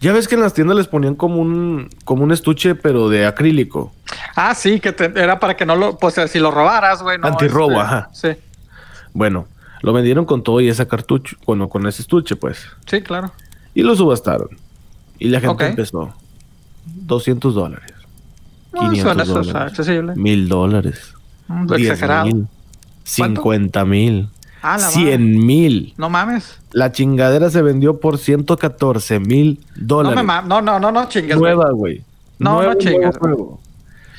Ya ves que en las tiendas les ponían como un, como un estuche, pero de acrílico. Ah, sí, que te- era para que no lo, pues si lo robaras, güey. No, Antirrobo, Este, ajá. Sí, Bueno, lo vendieron con todo y ese cartucho, bueno, con ese estuche, pues. sí, claro. Y lo subastaron. Y la gente empezó. 200 dólares. No, 500 suena eso, dólares. accesible. Mil dólares. 10 exagerado. mil. 50 mil. Ah, la 100 mil. No mames. La chingadera se vendió por 114 mil No dólares. me mames. No, no, no, no chingues. güey. Nueva, güey. No, Nuevo, no juego.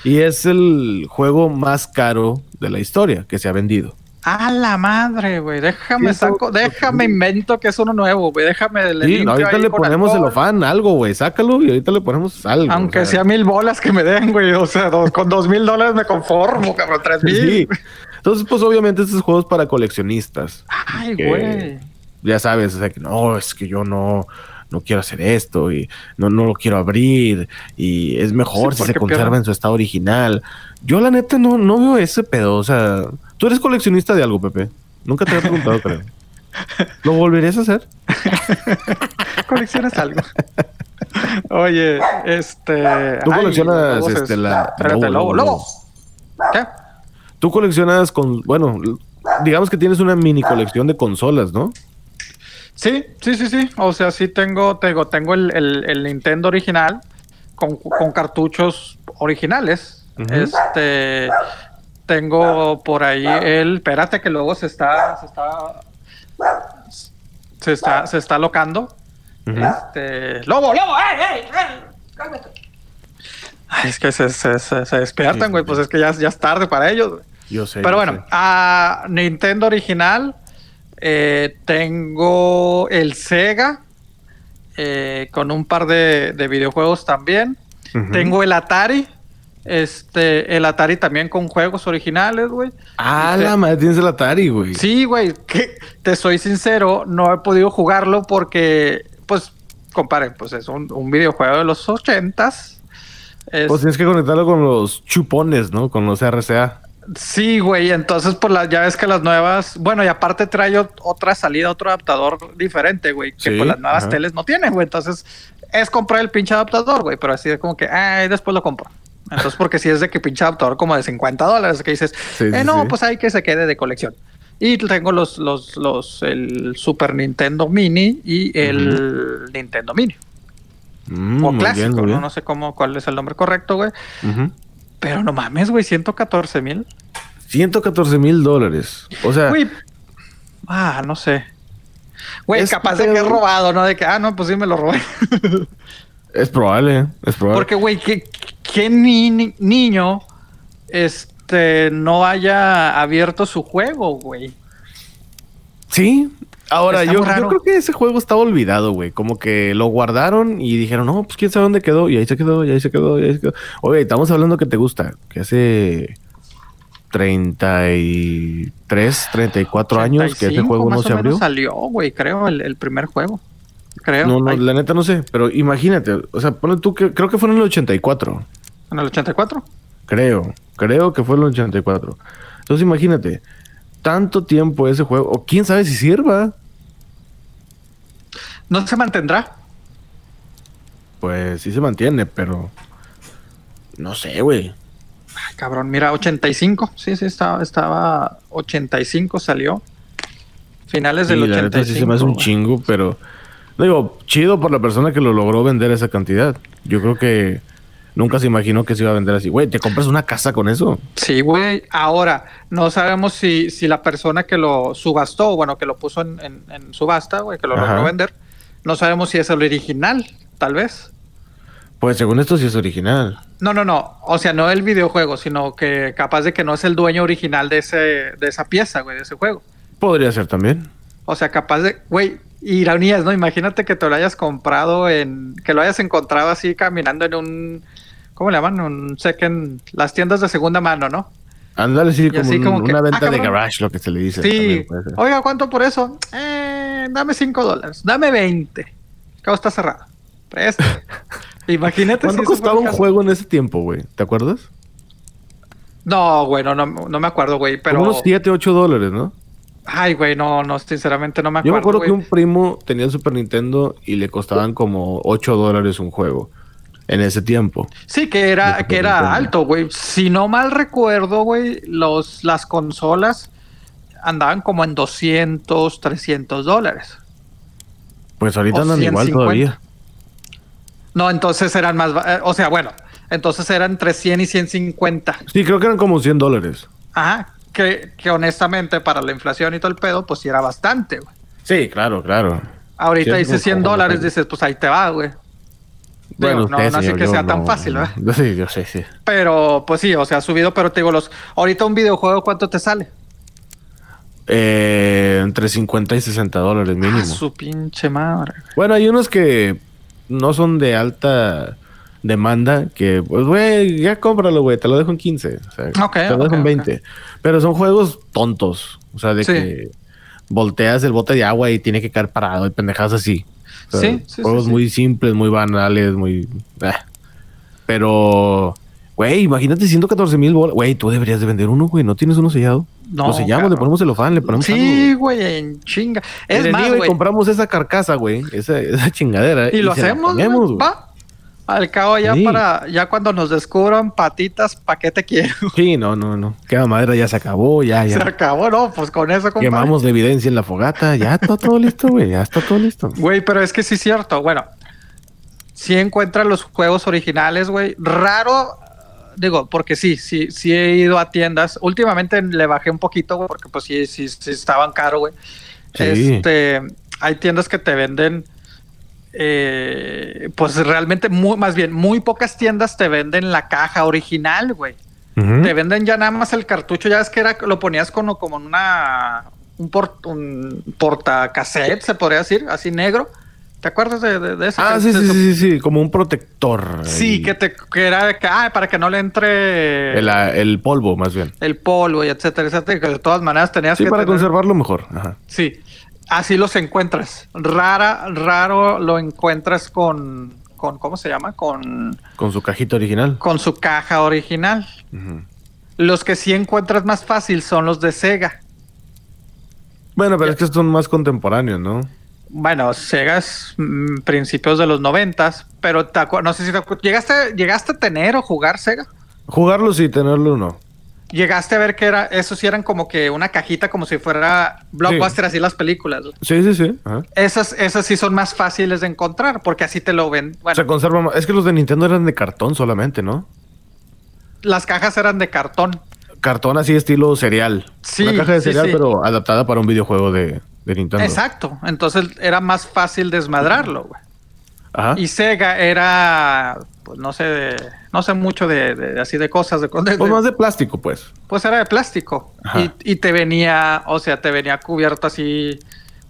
Y es el juego más caro de la historia que se ha vendido. A la madre, güey. Déjame saco, déjame invento que es uno nuevo, güey. Déjame le Sí, ahorita le ponemos el alcohol. ofán, algo, güey. Sácalo y ahorita le ponemos algo. Aunque o sea, sea mil bolas que me den, güey. O sea, dos- con dos mil dólares me conformo, cabrón. Tres mil. Sí. Entonces, pues obviamente estos juegos para coleccionistas. Ay, güey. Ya sabes, o sea, que no, es que yo no, no quiero hacer esto y no, no lo quiero abrir y es mejor Sí, si se conserva en su estado original. Yo la neta no, no veo ese pedo, o sea, tú eres coleccionista de algo, Pepe. Nunca te había preguntado, creo. ¿Lo volverías a hacer? Coleccionas algo. Oye, este. Tú coleccionas, este, es- la- Espérate, lobo, lobo. ¿Qué? Tú coleccionas con, bueno, digamos que tienes una mini colección de consolas, ¿no? Sí, sí, sí, sí. O sea, sí tengo, tengo, tengo el, el- el Nintendo original con, con cartuchos originales. Este tengo por ahí el. Espérate que luego se está. Se está. Se está, se está locando. Este. ¡Lobo, lobo! ¡Ey, ey, ey! ¡Cálmate! Ay, es que se, se, se, se despiertan, güey. sí, Pues es que ya, ya es tarde para ellos. güey. Yo sé. Pero yo bueno, sé. a Nintendo original eh, tengo el Sega eh, con un par de, de videojuegos también. Tengo el Atari. Este, el Atari también con juegos originales, güey. Ah, Este- la madre, tienes el Atari, güey. Sí, güey, que te soy sincero, no he podido jugarlo porque, pues, compare, pues es un, un videojuego de los ochentas. Es- Pues tienes que conectarlo con los chupones, ¿no? Con los RCA. Sí, güey, entonces pues la, ya ves que las nuevas, bueno, y aparte trae ot- otra salida, otro adaptador diferente, güey, que Sí, pues las nuevas ajá. teles no tienen, güey, entonces es comprar el pinche adaptador, güey, pero así de como que, ay, después lo compro. Entonces, porque si es de que pinche adaptador como de 50 dólares, que dices, Sí, eh, no, sí. pues hay que se quede de colección. Y tengo los, los, los, el Super Nintendo Mini y el Nintendo Mini. Mm, o clásico, bien, ¿no? No sé cómo, cuál es el nombre correcto, güey. Pero no mames, güey, 114 mil. 114 mil dólares. O sea, Güey. Ah, no sé. Güey, Es capaz de que he robado, ¿no? De que, ah, no, pues sí me lo robé. es probable, es probable. Porque, güey, ¿qué, qué ni- ni- niño este, no haya abierto su juego, güey? Sí. Ahora, yo, yo creo que ese juego estaba olvidado, güey. Como que lo guardaron y dijeron, no, pues quién sabe dónde quedó. Y ahí se quedó, y ahí se quedó, y ahí se quedó. Oye, estamos hablando que te gusta. Que hace 33, 34 años que ese 85 juego no se abrió. salió, güey, creo, el, el primer juego. Creo. No, no, Ay, la neta no sé. Pero imagínate, o sea, ponle tú que creo que fue en el 84. ¿En el 84? Creo, creo que fue en el 84. Entonces imagínate, tanto tiempo ese juego, o quién sabe si sirva. ¿No se mantendrá? Pues sí se mantiene, pero no sé, güey. Ay, cabrón, mira, 85. Sí, sí, estaba, estaba 85 salió. Finales del Sí, la 85. neta sí se me hace un chingo, pero digo, chido por la persona que lo logró vender esa cantidad. Yo creo que nunca se imaginó que se iba a vender así. Güey, ¿te compras una casa con eso? Sí, güey. Ahora, no sabemos si, si la persona que lo subastó, bueno, que lo puso en, en- en subasta, güey, que lo Ajá. logró vender, no sabemos si es el original, tal vez. Pues según esto sí es original. No, no, no. O sea, no el videojuego, sino que capaz de que no es el dueño original de, ese, de esa pieza, güey, de ese juego. Podría ser también. O sea, capaz de, güey, ironías, ¿no? Imagínate que te lo hayas comprado en, que lo hayas encontrado así caminando en un, ¿cómo le llaman? Un second, las tiendas de segunda mano, ¿no? Ándale, sí, como, así un- como que, una ah, venta de cabrón. garage, lo que se le dice. Sí. Oiga, ¿cuánto por eso? Eh, dame 5 dólares. Dame 20. Cabo está cerrado. Presta. Imagínate ¿Cuánto si costaba un caso. juego en ese tiempo, güey? ¿Te acuerdas? No, güey, no, no, no me acuerdo, güey. Pero. Como unos 7, 8 dólares, ¿no? Ay, güey, no, no, sinceramente no me Yo me acuerdo. acuerdo que un primo tenía el Super Nintendo y le costaban como 8 dólares un juego en ese tiempo. Sí, que era, que era alto, güey. Si no mal recuerdo, güey, los, las consolas andaban como en 200, 300 dólares. Pues ahorita andan igual 150. todavía. No, entonces eran más, eh, o sea, bueno, entonces eran entre 100 y 150. Sí, creo que eran como 100 dólares. Ajá, que, que honestamente para la inflación y todo el pedo, pues sí era bastante, güey. Sí, claro, claro. Ahorita dices 100 como- dólares, dices, pues ahí te va, güey. Bueno, no, no así que sea tan fácil, ¿verdad? no. Sí, yo sé, sí. Pero, pues sí, o sea, ha subido, pero te digo, los, ahorita un videojuego, ¿cuánto te sale? Eh, entre 50 y 60 dólares mínimo. Ah, su pinche madre. Bueno, hay unos que no son de alta demanda que, pues, güey, ya cómpralo, güey, te lo dejo en 15. O sea, Ok, te lo dejo ok, en ok. 20. Pero son juegos tontos. O sea, de Sí. que volteas el bote de agua y tiene que caer parado y pendejadas así. O sea, Sí, sí, Juegos sí, muy simples, muy banales, muy. ah. Pero, güey, imagínate 114 mil bolas. Güey, tú deberías de vender uno, güey. ¿No tienes uno sellado? No, lo sellamos, le ponemos celofán, le ponemos Sí, güey, en chinga. Es más, güey. compramos esa carcasa, güey. Esa, esa chingadera. Y lo hacemos, ponemos, va. Al cabo ya Sí. para, ya cuando nos descubran patitas, ¿pa' qué te quiero? Sí, no, no, no. Queda madera, ya se acabó, ya, Se ya. acabó, ¿no? Pues con eso, compadre. Quemamos la evidencia en la fogata, ya está todo listo, güey. Ya está todo listo. Güey, pero es que sí es cierto. Bueno, si encuentran los juegos originales, güey. Raro, digo, porque sí, sí, sí he ido a tiendas. Últimamente le bajé un poquito, güey, porque pues sí, sí, sí estaban caros, güey. Sí. Este, hay tiendas que te venden, eh, pues realmente, muy, más bien, muy pocas tiendas te venden la caja original, güey. Te venden ya nada más el cartucho, ya es que era, lo ponías como, como en una un, port, un portacassette, se podría decir, así negro. ¿Te acuerdas de, de, de eso? Ah, sí, sí, sí, sí, como un protector. Sí, que te que era que, ah, para que no le entre El, el, ah, el polvo, más bien. polvo y etcétera, etcétera, que de todas maneras tenías Sí, que para tener- conservarlo mejor. Ajá. Sí, así los encuentras. Rara, raro lo encuentras con, con ¿cómo se llama? Con, Con su cajita original. con su caja original. Los que sí encuentras más fácil son los de Sega. Bueno, pero es que son más contemporáneos, ¿no? Bueno, Sega es mm, principios de los noventas, pero te no sé si te ¿Llegaste, ¿Llegaste a tener o jugar Sega? Jugarlo y tenerlo no. Llegaste a ver que era, esos sí eran como que una cajita como si fuera blockbuster, así las películas. Sí, sí, sí. Ajá. Esas, esas sí son más fáciles de encontrar, porque así te lo ven. Bueno, Se conserva más. Es que los de Nintendo eran de cartón solamente, ¿no? las cajas eran de cartón. Cartón así estilo cereal. Sí, Una caja de sí, cereal, sí. pero adaptada para un videojuego de, de Nintendo. Exacto. Entonces era más fácil desmadrarlo, güey. Ajá. Y Sega era, pues no sé, de- no sé mucho de, de- así de cosas, de, de- Pues más de plástico, pues. pues era de plástico. Y, y te venía, o sea, te venía cubierto así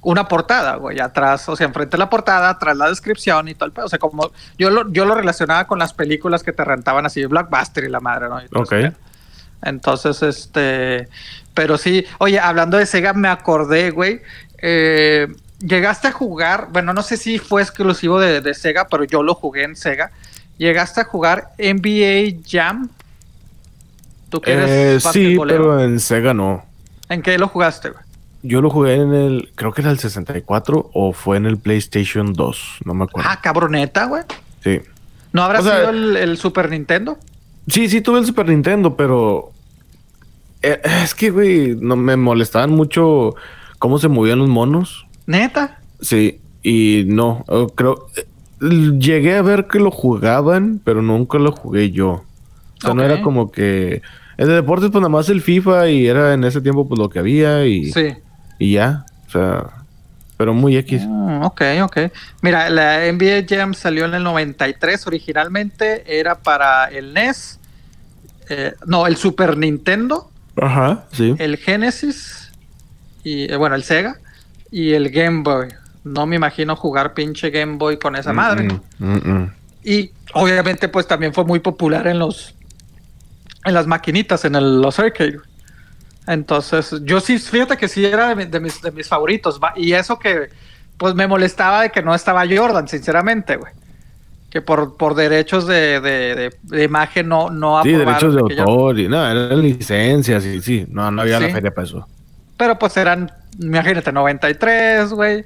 una portada, güey, atrás, o sea, enfrente de la portada, atrás la descripción y todo el pedo. O sea, como yo lo, yo lo relacionaba con las películas que te rentaban así, Blockbuster y la madre, ¿no? Ok. Entonces, este, pero sí, oye, hablando de Sega, me acordé, güey, eh, llegaste a jugar, bueno, no sé si fue exclusivo de, de Sega, pero yo lo jugué en Sega. Llegaste a jugar NBA Jam. ¿Tú que eres Eh, sí, pero en Sega no. ¿En qué lo jugaste, güey? Yo lo jugué en el, creo que era el 64 o fue en el PlayStation 2, no me acuerdo. Ah, cabroneta, güey. Sí. ¿No habrá O sea- sido el, el Super Nintendo? Sí, sí, tuve el Super Nintendo, pero eh, es que, güey, no me molestaban mucho cómo se movían los monos. ¿Neta? Sí, y no, creo, llegué a ver que lo jugaban, pero nunca lo jugué yo. O sea, no era como que... El de deportes, pues nada más el FIFA y era en ese tiempo pues lo que había y, Sí. y ya. O sea, pero muy X. Mm, ok, ok. Mira, la NBA Jam salió en el 93. Originalmente era para el NES. eh, no, el Super Nintendo, Ajá, sí. el Genesis y eh, bueno, el Sega y el Game Boy. No me imagino jugar pinche Game Boy con esa madre. Mm, mm, mm. Y obviamente pues también fue muy popular en los en las maquinitas, en el- los arcade. Entonces, yo sí, fíjate que sí era de, de mis, de mis favoritos. Y eso que pues me molestaba de que no estaba Jordan, sinceramente, güey. Que por, por derechos de, de- imagen no, no Sí, derechos de autor y nada, eran licencias y sí, no, no había Sí. la feria para eso. Pero pues eran, imagínate, 93, güey.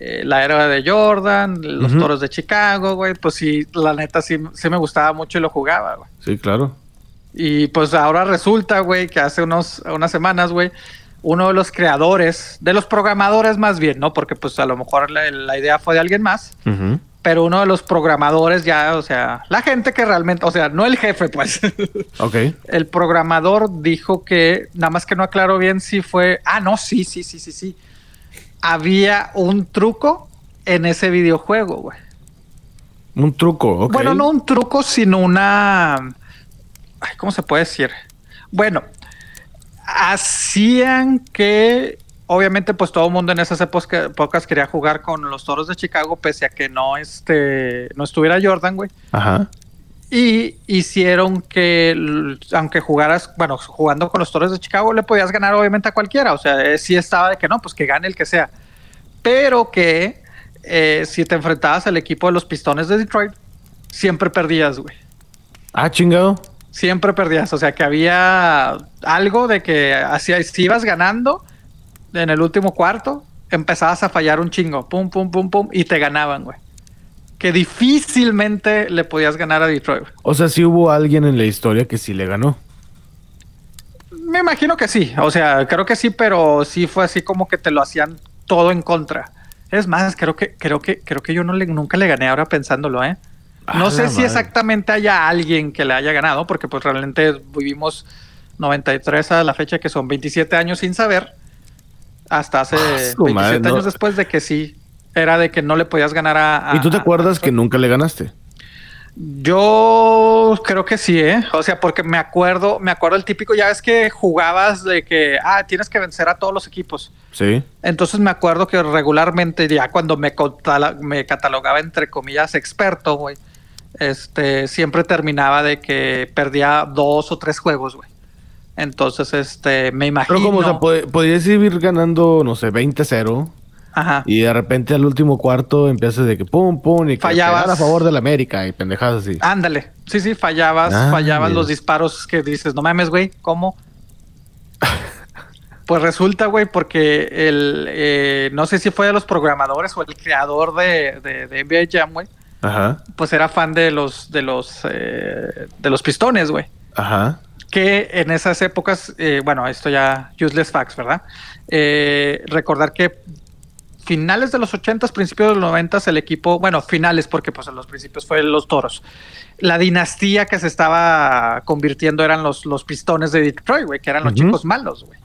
Eh, la era de Jordan, los toros de Chicago, güey. Pues sí, la neta sí, sí me gustaba mucho y lo jugaba, güey. Sí, claro. Y pues ahora resulta, güey, que hace unos, unas semanas, güey, uno de los creadores, de los programadores más bien, ¿no? Porque pues a lo mejor la, la idea fue de alguien más, pero uno de los programadores ya, o sea, la gente que realmente, o sea, no el jefe, pues, Ok. el programador dijo que, nada más que no aclaró bien si fue, ah, no, sí, sí, sí, sí, sí, había un truco en ese videojuego, güey. Un truco, ok. Bueno, no un truco, sino una. ay, ¿Cómo se puede decir? Bueno, hacían que. Obviamente, pues todo el mundo en esas épocas, épocas quería jugar con los toros de Chicago, pese a que no, este, no estuviera Jordan, güey. Ajá. Y hicieron que, aunque jugaras, bueno, jugando con los Toros de Chicago, le podías ganar obviamente a cualquiera. O sea, eh, sí estaba de que no, pues que gane el que sea. Pero que eh, si te enfrentabas al equipo de los Pistones de Detroit, siempre perdías, güey. Ah, chingado. Siempre perdías. O sea, que había algo de que hacía, si ibas ganando en el último cuarto, empezabas a fallar un chingo. Pum, pum, pum, pum. Y te ganaban, güey que difícilmente le podías ganar a Detroit. O sea, sí hubo alguien en la historia que sí le ganó. Me imagino que sí, o sea, creo que sí, pero sí fue así como que te lo hacían todo en contra. Es más, creo que creo que creo que yo no le, nunca le gané ahora pensándolo, ¿eh? No sé si exactamente haya alguien que le haya ganado, porque pues realmente vivimos 93 a la fecha que son 27 años sin saber, hasta hace 27 ah, años después de que sí era de que no le podías ganar a. ¿Y tú te acuerdas que nunca le ganaste? Yo creo que sí, ¿eh? O sea, porque me acuerdo, me acuerdo el típico, ya ves que jugabas de que, ah, tienes que vencer a todos los equipos. Sí. Entonces me acuerdo que regularmente, ya cuando me, me catalogaba entre comillas experto, güey, este, siempre terminaba de que perdía dos o tres juegos, güey. Entonces, este, me imagino. Pero como, o sea, podías ir ganando, no sé, 20-0 y de repente al último cuarto empiezas de que pum, pum, y fallabas a favor del América y pendejadas así. Ándale. Sí, sí, fallabas, ah, fallabas los disparos que dices, no mames, güey, ¿cómo? pues resulta, güey, porque el, eh, no sé si fue de los programadores o el creador de, de, NBA Jam, güey. Ajá. Pues era fan de los, de los, eh, de los pistones, güey. Ajá. Que en esas épocas, eh, bueno, esto ya useless facts, ¿verdad? recordar que finales de los 80s, principios de los 90 el equipo, bueno, finales porque pues en los principios fue los Toros. La dinastía que se estaba convirtiendo eran los, los pistones de Detroit, güey, que eran los chicos malos, güey.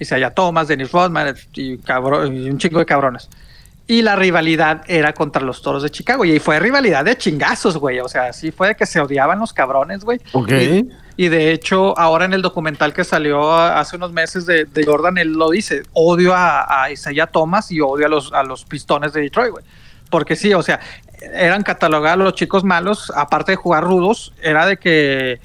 Isaiah Thomas, Dennis Rodman y, y un chingo de cabrones. Y la rivalidad era contra los toros de Chicago. Y fue rivalidad de chingazos, güey. O sea, sí fue de que se odiaban los cabrones, güey. Ok. Y, de hecho, ahora en el documental que salió hace unos meses de, Jordan, él lo dice: odio a, a, Isaiah Thomas y odio a los, a los pistones de Detroit, güey. Porque sí, o sea, eran catalogados los chicos malos, aparte de jugar rudos, era de que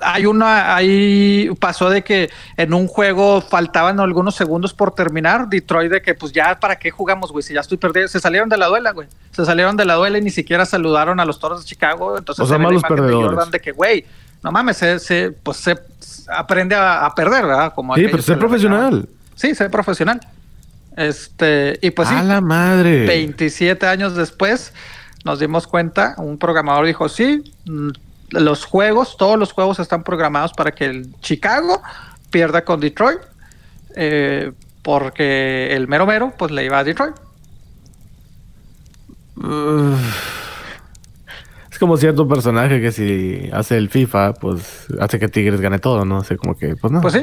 hay una, ahí pasó de que en un juego faltaban algunos segundos por terminar, Detroit de que pues ya para qué jugamos, güey, si ya estoy perdido, se salieron de la duela, güey, se salieron de la duela y ni siquiera saludaron a los toros de Chicago, entonces o sea, malos perdedores. De, que, güey, no mames, se, pues se aprende a, perder, ¿verdad? Como sí, pero ser profesional. Sí, ser profesional. Este, y pues a la madre. 27 años después nos dimos cuenta, un programador dijo, sí, los juegos, todos los juegos están programados para que el Chicago pierda con Detroit, eh, porque el mero mero pues le iba a Detroit. Es como cierto personaje que si hace el FIFA, pues hace que Tigres gane todo, ¿no? sé, como que, pues no. Pues sí.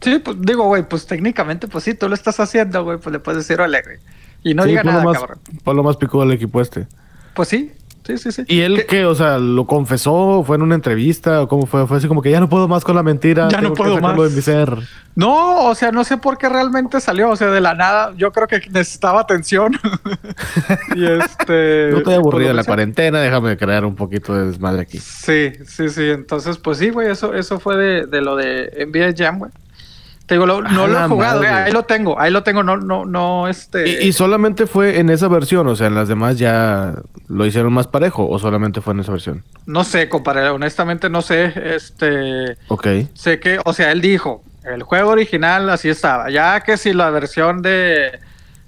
Sí, pues digo, güey, pues técnicamente, pues sí, tú lo estás haciendo, güey, pues le puedes decir alegre. Y no diga nada, cabrón. Por lo más picó el equipo este. Pues sí, Sí, sí, sí. ¿Y él qué? O sea, ¿lo confesó? ¿Fue en una entrevista? ¿O cómo fue? Fue así como que ya no puedo más con la mentira. Ya no puedo más. De mi ser. No, o sea, no sé por qué realmente salió. O sea, de la nada, yo creo que necesitaba atención. y este. No estoy aburrido de la cuarentena, déjame crear un poquito de desmadre aquí. Sí, sí, sí. Entonces, pues sí, güey, eso, eso fue de, de lo de NBA Jam, güey. Te digo, no lo he jugado, ahí lo tengo, ahí lo tengo, no, no, no, este. ¿Y, solamente fue en esa versión? O sea, en las demás ya lo hicieron más parejo o solamente fue en esa versión? No sé, compadre, honestamente no sé, este. Ok. Sé que, o sea, él dijo, el juego original así estaba, ya que si la versión de,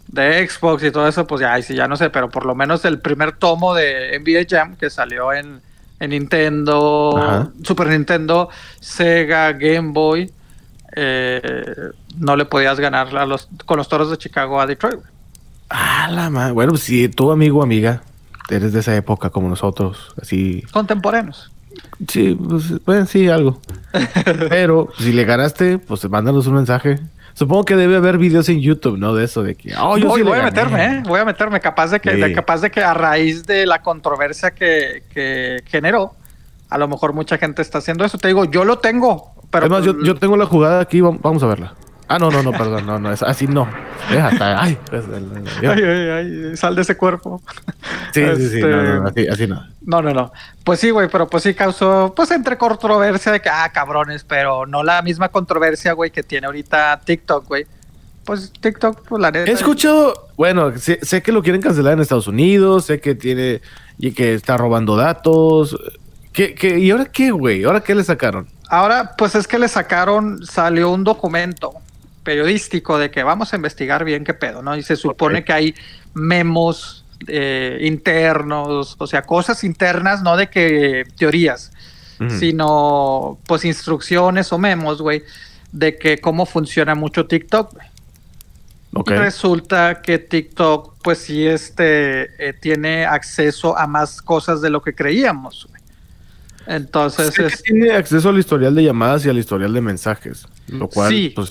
de Xbox y todo eso, pues ya, sí, ya no sé, pero por lo menos el primer tomo de NBA Jam que salió en, en Nintendo, Super Nintendo, Sega, Game Boy eh, no le podías ganar a los, con los toros de Chicago a Detroit. Ah, la madre. Bueno, si tu amigo amiga eres de esa época como nosotros, así. Contemporáneos. Sí, pues, sí, algo. Pero si le ganaste, pues mándanos un mensaje. Supongo que debe haber videos en YouTube, ¿no? De eso, de que. Oh, yo voy, a meterme, ¿eh? Voy a meterme. Capaz de que, capaz de que a raíz de la controversia que, que generó, a lo mejor mucha gente está haciendo eso. Te digo, yo lo tengo, Además, yo, tengo la jugada aquí, vamos a verla. Ah, no, no, no, perdón, no, no, es así no. Es hasta, ay, ay, ay, ay, sal de ese cuerpo. Sí, sí, sí, no, no, así, así no. No, no, no. Pues sí, güey, pero pues sí causó, pues entre controversia de que, ah, cabrones, pero no la misma controversia, güey, que tiene ahorita TikTok, güey. Pues TikTok, pues la neta. He escuchado, bueno, sé, sé que lo quieren cancelar en Estados Unidos, sé que tiene, y que está robando datos. ¿Qué, qué, ¿Y ahora qué, güey? ¿Ahora qué le sacaron? Ahora, pues es que le sacaron, salió un documento periodístico de que vamos a investigar bien qué pedo, ¿no? Y se supone que hay memos eh, internos, o sea, cosas internas, no de que teorías, sino pues instrucciones o memos, güey, de que cómo funciona mucho TikTok, güey. Resulta que TikTok, pues sí, este, eh, tiene acceso a más cosas de lo que creíamos. Güey. Entonces. tiene acceso al historial de llamadas y al historial de mensajes. Lo cual, sí. pues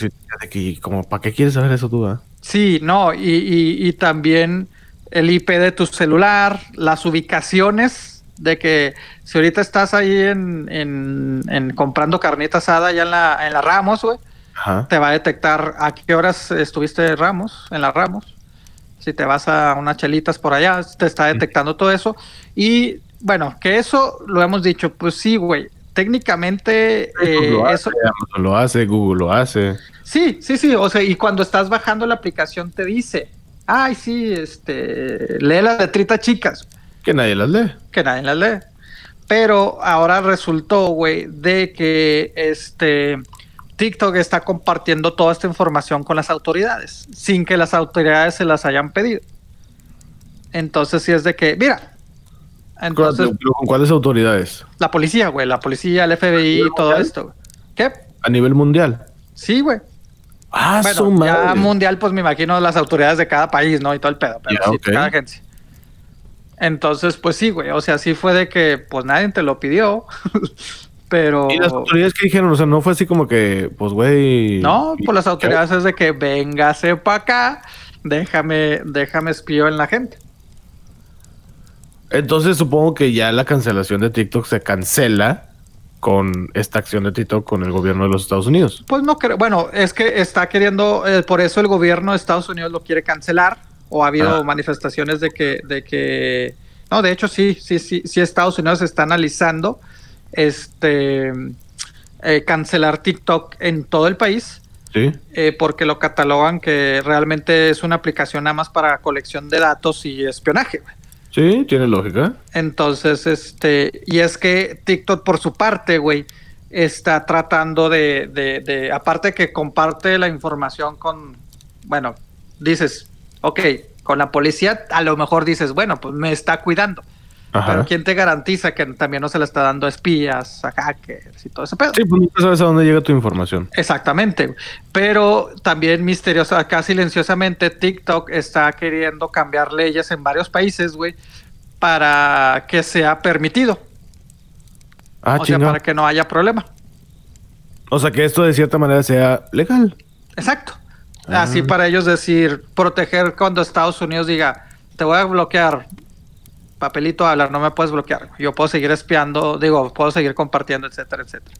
como, ¿para qué quieres saber eso tú? Sí, no, y, también el IP de tu celular, las ubicaciones de que si ahorita estás ahí en, en, comprando carnita asada ya en la, en la Ramos, güey, te va a detectar a qué horas estuviste Ramos, en la Ramos. Si te vas a unas chelitas por allá, te está detectando todo eso. Y bueno, que eso lo hemos dicho, pues sí, güey. Técnicamente eh, lo hace, eso lo hace, Google lo hace. Sí, sí, sí. O sea, y cuando estás bajando la aplicación te dice, ay, sí, este, lee las letritas chicas. Que nadie las lee. Que nadie las lee. Pero ahora resultó, güey, de que este TikTok está compartiendo toda esta información con las autoridades, sin que las autoridades se las hayan pedido. Entonces, sí es de que, mira, entonces, ¿Con cuáles autoridades? La policía, güey, la policía, el FBI y todo esto. ¿Qué? A nivel mundial. Sí, güey. Ah, bueno, ya mundial, pues me imagino las autoridades de cada país, ¿no? Y todo el pedo, pero sí, cada agencia. Entonces, pues sí, güey. O sea, sí fue de que, pues nadie te lo pidió. pero. ¿Y las autoridades que dijeron? O sea, no fue así como que, pues, güey. No, pues las autoridades es de que véngase para acá, déjame, déjame espío en la gente. Entonces supongo que ya la cancelación de TikTok se cancela con esta acción de TikTok con el gobierno de los Estados Unidos. Pues no creo, bueno, es que está queriendo, eh, por eso el gobierno de Estados Unidos lo quiere cancelar, o ha habido manifestaciones de que, de que, no, de hecho sí, sí, sí, sí Estados Unidos está analizando este eh, cancelar TikTok en todo el país. Sí. Eh, porque lo catalogan que realmente es una aplicación nada más para colección de datos y espionaje. Sí, tiene lógica. Entonces, este, y es que TikTok por su parte, güey, está tratando de, de, de, aparte que comparte la información con, bueno, dices, ok, con la policía, a lo mejor dices, bueno, pues me está cuidando. Pero ¿quién te garantiza que también no se le está dando a espías, a hackers y todo ese pedo? Sí, pues nunca sabes a dónde llega tu información. Exactamente. Pero también misteriosa, acá silenciosamente, TikTok está queriendo cambiar leyes en varios países, güey, para que sea permitido. Ah, o sea, para que no haya problema. O sea, que esto de cierta manera sea legal. Exacto. Así ah. para ellos decir, proteger cuando Estados Unidos diga, te voy a bloquear papelito a hablar, no me puedes bloquear. Yo puedo seguir espiando, digo, puedo seguir compartiendo, etcétera, etcétera.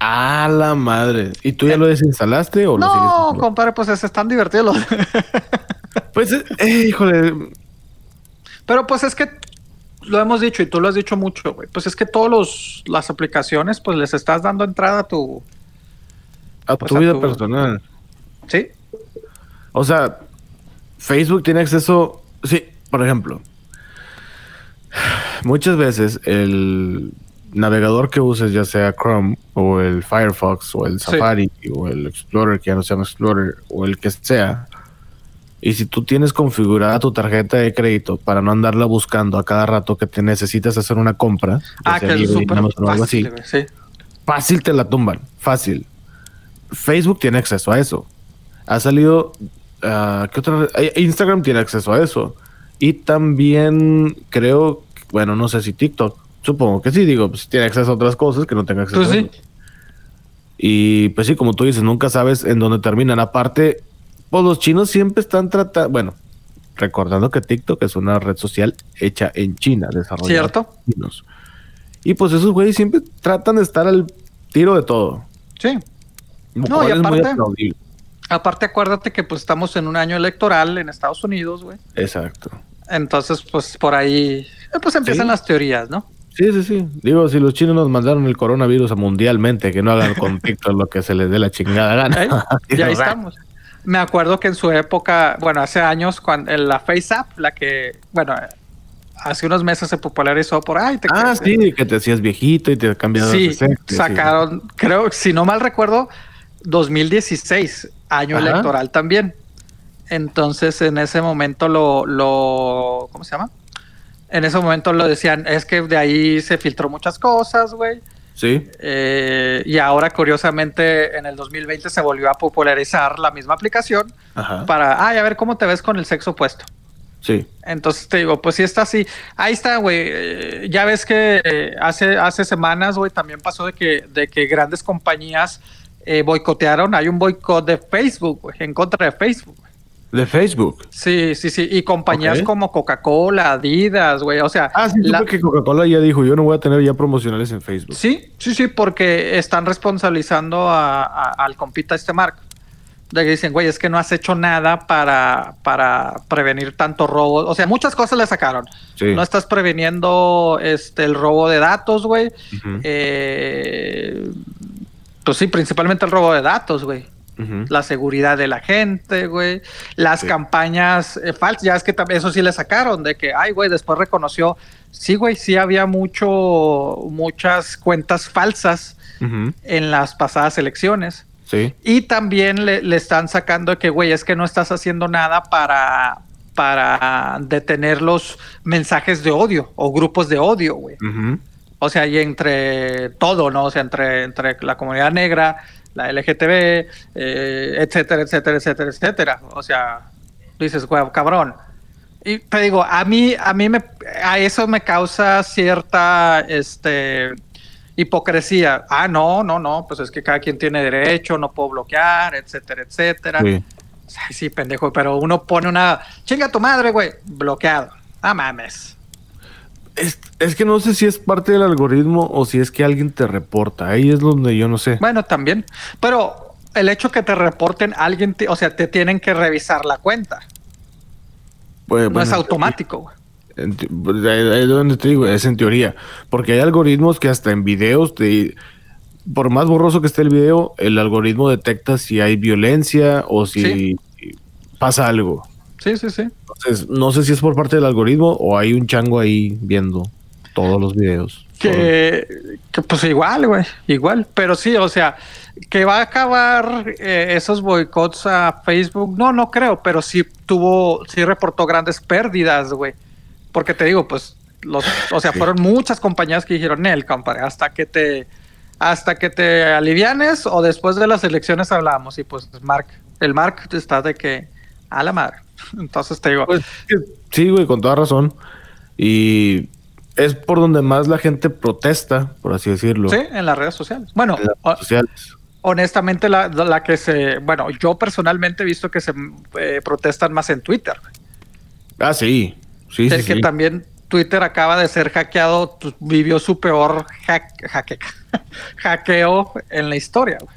A la madre. ¿Y tú ya lo desinstalaste o no, No, compadre, pues es, están divertidos. pues, eh, híjole. Pero pues es que lo hemos dicho y tú lo has dicho mucho, güey. Pues es que todas las aplicaciones, pues les estás dando entrada a tu. A pues, tu vida personal. Sí. O sea, Facebook tiene acceso. Sí, por ejemplo, Muchas veces el navegador que uses, ya sea Chrome o el Firefox o el Safari o el Explorer, que ya no se llama Explorer, o el que sea, y si tú tienes configurada tu tarjeta de crédito para no andarla buscando a cada rato que te necesitas hacer una compra, ah, que es fácil, así, fácil te la tumban, fácil. Facebook tiene acceso a eso. Ha salido, uh, ¿qué otra? Instagram tiene acceso a eso. Y también creo, bueno, no sé si TikTok, supongo que sí, digo, pues tiene acceso a otras cosas que no tenga acceso pues a Y pues sí, como tú dices, nunca sabes en dónde terminan. Aparte, pues los chinos siempre están tratando, bueno, recordando que TikTok es una red social hecha en China, desarrollada ¿Cierto? chinos. Y pues esos güeyes siempre tratan de estar al tiro de todo. Sí. no, y aparte, Aparte, acuérdate que pues estamos en un año electoral en Estados Unidos, güey. Exacto. Entonces, pues por ahí, eh, pues empiezan Sí. las teorías, ¿no? Sí, sí, sí. Digo, si los chinos nos mandaron el coronavirus mundialmente, que no hagan con TikTok lo que se les dé la chingada gana. ¿Eh? Y ahí estamos. Me acuerdo que en su época, bueno, hace años, cuando en la Face App, la que, bueno, hace unos meses se popularizó por ahí. te Ah, sí, que te hacías viejito y te cambiaron Sí, sexo, sí. sacaron, creo, si no mal recuerdo, 2016, año Ajá. electoral también. Entonces, en ese momento lo, lo, ¿cómo se llama? En ese momento lo decían, es que de ahí se filtró muchas cosas, güey. Sí, Eh, y ahora, curiosamente, en el 2020 se volvió a popularizar la misma aplicación ajá. para, ay, a ver cómo te ves con el sexo opuesto. Sí, Entonces te digo, pues sí está así. Ahí está, güey. Eh, ya ves que eh, hace, hace semanas, güey, también pasó de que, de que grandes compañías eh, boicotearon. Hay un boicot de Facebook, güey, en contra de Facebook. De Facebook. Sí, sí, sí. Y compañías como Coca-Cola, Adidas, güey. O sea, Ah, sí, la- que Coca-Cola ya dijo, yo no voy a tener ya promocionales en Facebook. Sí, sí, sí, porque están responsabilizando a- a- al compita este Mark. De que dicen, güey, es que no has hecho nada para, para prevenir tanto robo. O sea, muchas cosas le sacaron. Sí. No estás preveniendo este, el robo de datos, güey. Eh, pues sí, principalmente el robo de datos, güey. La seguridad de la gente, güey. Las Sí. campañas eh, falsas, ya es que también eso sí le sacaron, de que, ay, güey, después reconoció. Sí, güey, sí había mucho, muchas cuentas falsas en las pasadas elecciones. Sí, Y también le, le están sacando de que, güey, es que no estás haciendo nada para, para detener los mensajes de odio o grupos de odio, güey. O sea, y entre todo, ¿no? O sea, entre, entre la comunidad negra, la LGTB, eh, etcétera, etcétera, etcétera, etcétera. O sea, dices, güey, cabrón. Y te digo, a mí, a mí me, a eso me causa cierta, este, hipocresía. Ah, no, no, no, pues es que cada quien tiene derecho, no puedo bloquear, etcétera, etcétera. Sí. Ay, sí, pendejo, pero uno pone una, chinga tu madre, güey, bloqueado. Ah, mames. Es, es que no sé si es parte del algoritmo o si es que alguien te reporta. Ahí es donde yo no sé. Bueno, también. Pero el hecho que te reporten alguien, te- o sea, te tienen que revisar la cuenta. Pues, No bueno, es automático. en pues, es donde te digo, es en teoría. Porque hay algoritmos que hasta en videos, te, por más borroso que esté el video, el algoritmo detecta si hay violencia o si pasa algo. Sí, sí, sí. Entonces, no sé si es por parte del algoritmo o hay un chango ahí viendo todos los videos. Que, que, pues igual, güey, igual. Pero sí, o sea, que va a acabar eh, esos boicots a Facebook, no, no creo, pero sí tuvo, sí reportó grandes pérdidas, güey. Porque te digo, pues, los, o sea, Sí. fueron muchas compañías que dijeron, Nel, compadre, hasta que te, hasta que te alivianes o después de las elecciones hablamos. Y pues, Mark, el Mark está de que, a la madre. Entonces te digo, Pues, sí, güey, con toda razón. Y es por donde más la gente protesta, por así decirlo. sí, en las redes sociales. Bueno, en las o- redes sociales. honestamente la, la que se, bueno, yo personalmente he visto que se eh, protestan más en Twitter. Ah, sí. Sí, el sí, que sí. también Twitter acaba de ser hackeado, pues, vivió su peor hack- hacke- hackeo en la historia. güey.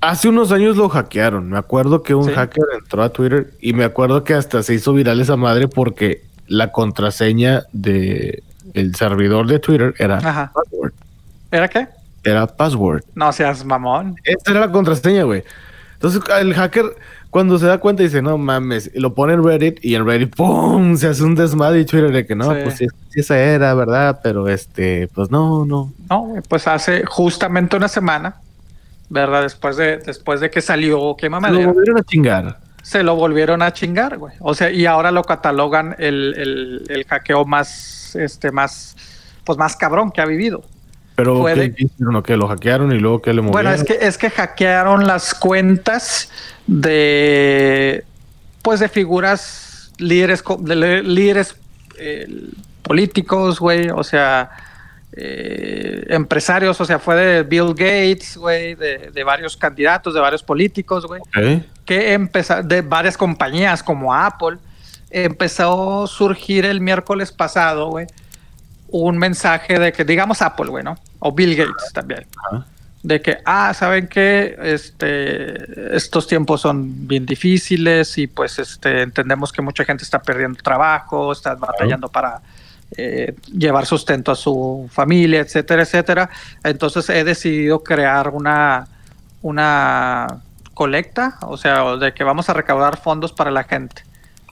Hace unos años lo hackearon. Me acuerdo que un Sí. hacker entró a Twitter y me acuerdo que hasta se hizo viral esa madre porque la contraseña de el servidor de Twitter era Ajá. password. ¿Era qué? Era password. No seas mamón. Esta era la contraseña, güey. Entonces el hacker cuando se da cuenta dice, no mames, y lo pone en Reddit y en Reddit, ¡pum! Se hace un desmadre y Twitter de que no, Sí. pues sí, sí esa era, ¿verdad? Pero este, pues no, no. No, pues hace justamente una semana, ¿verdad? Después de, después de que salió Quema Se lo volvieron a chingar. se lo volvieron a chingar, güey. O sea, y ahora lo catalogan el, el, el hackeo más, este, más, pues más cabrón que ha vivido. Pero ¿qué hicieron o qué? ¿Lo hackearon y luego qué le movieron? Bueno, es que, es que hackearon las cuentas de, pues de figuras líderes, de líderes eh, políticos, güey, o sea, eh, empresarios, o sea, fue de Bill Gates, güey, de, de varios candidatos, de varios políticos, güey, que empezaron, de varias compañías como Apple, empezó a surgir el miércoles pasado, güey, un mensaje de que, digamos Apple, güey, ¿no? O Bill Gates también de que, ah, ¿saben qué? Este, estos tiempos son bien difíciles y pues este, entendemos que mucha gente está perdiendo trabajo, está batallando para eh, llevar sustento a su familia, etcétera, etcétera. Entonces he decidido crear una, una colecta, o sea, de que vamos a recaudar fondos para la gente.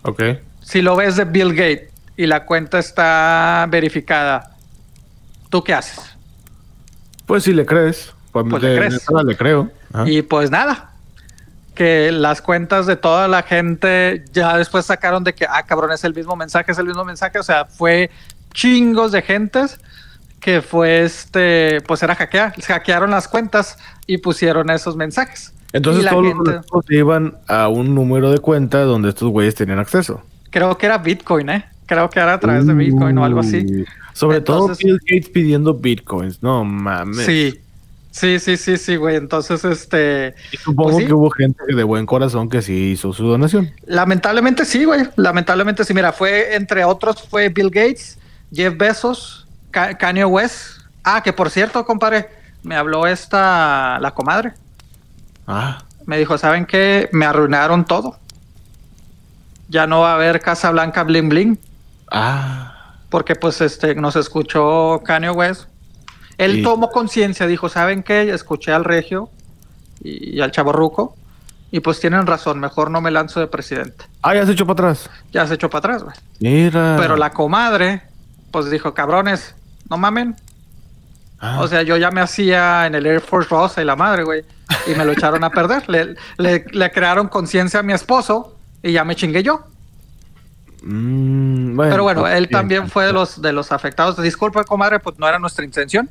Ok. Si lo ves de Bill Gates y la cuenta está verificada, ¿tú qué haces? Pues si le crees. Pues, Pues le crees. le creo. Ajá. Y pues nada, que las cuentas de toda la gente ya después sacaron de que, ah, cabrón, es el mismo mensaje, es el mismo mensaje. O sea, fue chingos de gentes que fue este, pues era hackear. Hackearon las cuentas y pusieron esos mensajes. Entonces todos los gente- recursos iban a un número de cuenta donde estos güeyes tenían acceso. Creo que era Bitcoin, ¿eh? Creo que era a través de Bitcoin o algo así. Sobre Entonces- todo Bill Gates pidiendo bitcoins. No mames. Sí. Sí, sí, sí, sí, güey. Entonces, este, Y supongo Pues sí. que hubo gente de buen corazón que sí hizo su donación. Lamentablemente sí, güey. Lamentablemente sí. Mira, fue entre otros fue Bill Gates, Jeff Bezos, Ka- Kanye West. Ah, que por cierto, compadre, me habló esta la comadre. Ah, Me dijo, ¿saben qué? Me arruinaron todo. Ya no va a haber Casa Blanca bling bling ah. porque pues este nos escuchó Kanye West. Él Y- tomó conciencia, dijo, ¿saben qué? Escuché al Regio y, y al Chaborruco y pues tienen razón, mejor no me lanzo de presidente. Ah, ya se echó para atrás. Ya se echó para atrás, güey. Mira. Pero la comadre, pues dijo, cabrones, no mamen. Ah, O sea, yo ya me hacía en el Air Force Rosa y la madre, güey. Y me lo echaron a perder. Le, le- le crearon conciencia a mi esposo y ya me chingué yo. mm, bueno, Pero bueno, pues, él también fue de los, de los afectados. Disculpa, comadre, pues no era nuestra intención.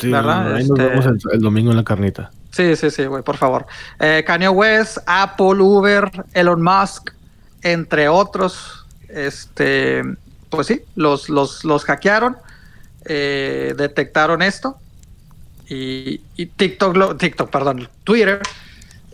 Sí, ¿verdad? Ahí nos Este- vemos el, el domingo en la carnita. Sí, sí, sí, güey, por favor. Eh, Kanye West, Apple, Uber, Elon Musk, entre otros, este, pues sí, los, los, los hackearon, eh, detectaron esto y, y TikTok, lo- TikTok, perdón, Twitter,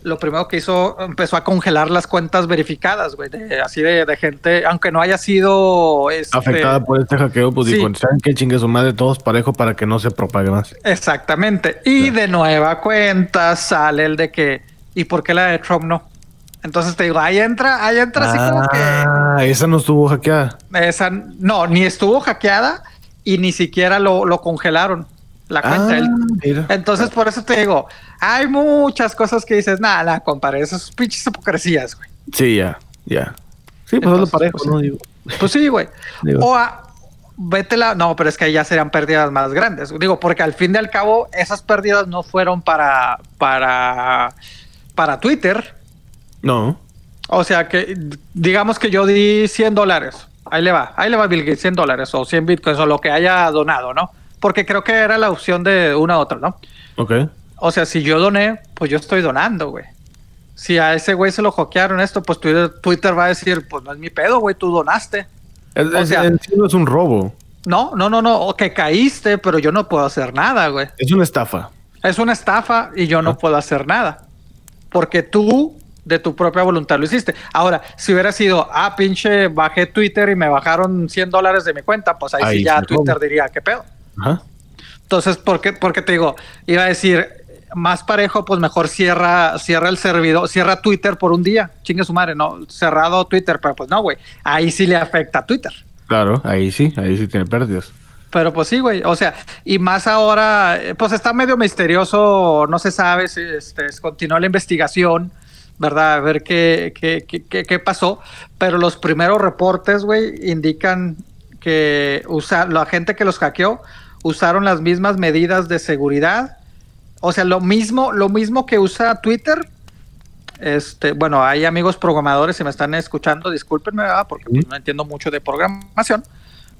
lo primero que hizo, empezó a congelar las cuentas verificadas, güey, de- así de, de gente, aunque no haya sido este, Afectada por este hackeo, pues sí. dijo, ¿saben qué chingue su madre todos parejo para que no se propague más? Exactamente. Y de nueva cuenta sale el de que, ¿y por qué la de Trump no? Entonces te digo, ahí entra, ahí entra así como que Ah, esa no estuvo hackeada. esa, no, ni estuvo hackeada y ni siquiera lo, lo congelaron la cuenta. Ah, Él-. Entonces por eso te digo, hay muchas cosas que dices, nada, nada, compadre, esas pinches hipocresías, güey. Sí, ya, ya. Sí, pues hazlo Entonces, parejo, pues, ¿no? Digo, Pues sí, güey. Digo. O a, vete la, no, pero es que ahí ya serían pérdidas más grandes. Digo, porque al fin y al cabo, esas pérdidas no fueron para, para, para Twitter. no. O sea que, digamos que yo di 100 dólares. Ahí le va, ahí le va Bill Gates 100 dólares o 100 bitcoins o lo que haya donado, ¿no? Porque creo que era la opción de una a otra, ¿no? Ok. O sea, si yo doné, pues yo estoy donando, güey. Si a ese güey se lo hackearon esto, pues Twitter, Twitter va a decir, pues no es mi pedo, güey, tú donaste. Es, O sea- en sí no es un robo, No, no, no, no, o que caíste, pero yo no puedo hacer nada, güey. es una estafa. Es una estafa y yo no Ah. puedo hacer nada. Porque tú, de tu propia voluntad, lo hiciste. Ahora, si hubiera sido, ah, pinche, bajé Twitter y me bajaron 100 dólares de mi cuenta, pues ahí, Ahí sí ya Twitter robo. diría, ¿qué pedo? Ajá. Entonces, ¿por qué, por qué te digo? Iba a decir, más parejo, pues mejor cierra, cierra el servidor, cierra Twitter por un día. Chingue su madre, no, cerrado Twitter, pero pues no, güey. Ahí sí le afecta a Twitter. Claro, ahí sí, ahí sí tiene pérdidas. Pero pues sí, güey. O sea, y más ahora, eh, pues está medio misterioso, no se sabe si este, continúa la investigación, ¿verdad? A ver qué, qué, qué, qué- qué pasó. Pero los primeros reportes, güey, indican que la gente que los hackeó usaron las mismas medidas de seguridad. O sea, lo mismo, lo mismo que usa Twitter. Este, bueno, hay amigos programadores, si me están escuchando, discúlpenme, ¿verdad? porque pues, no entiendo mucho de programación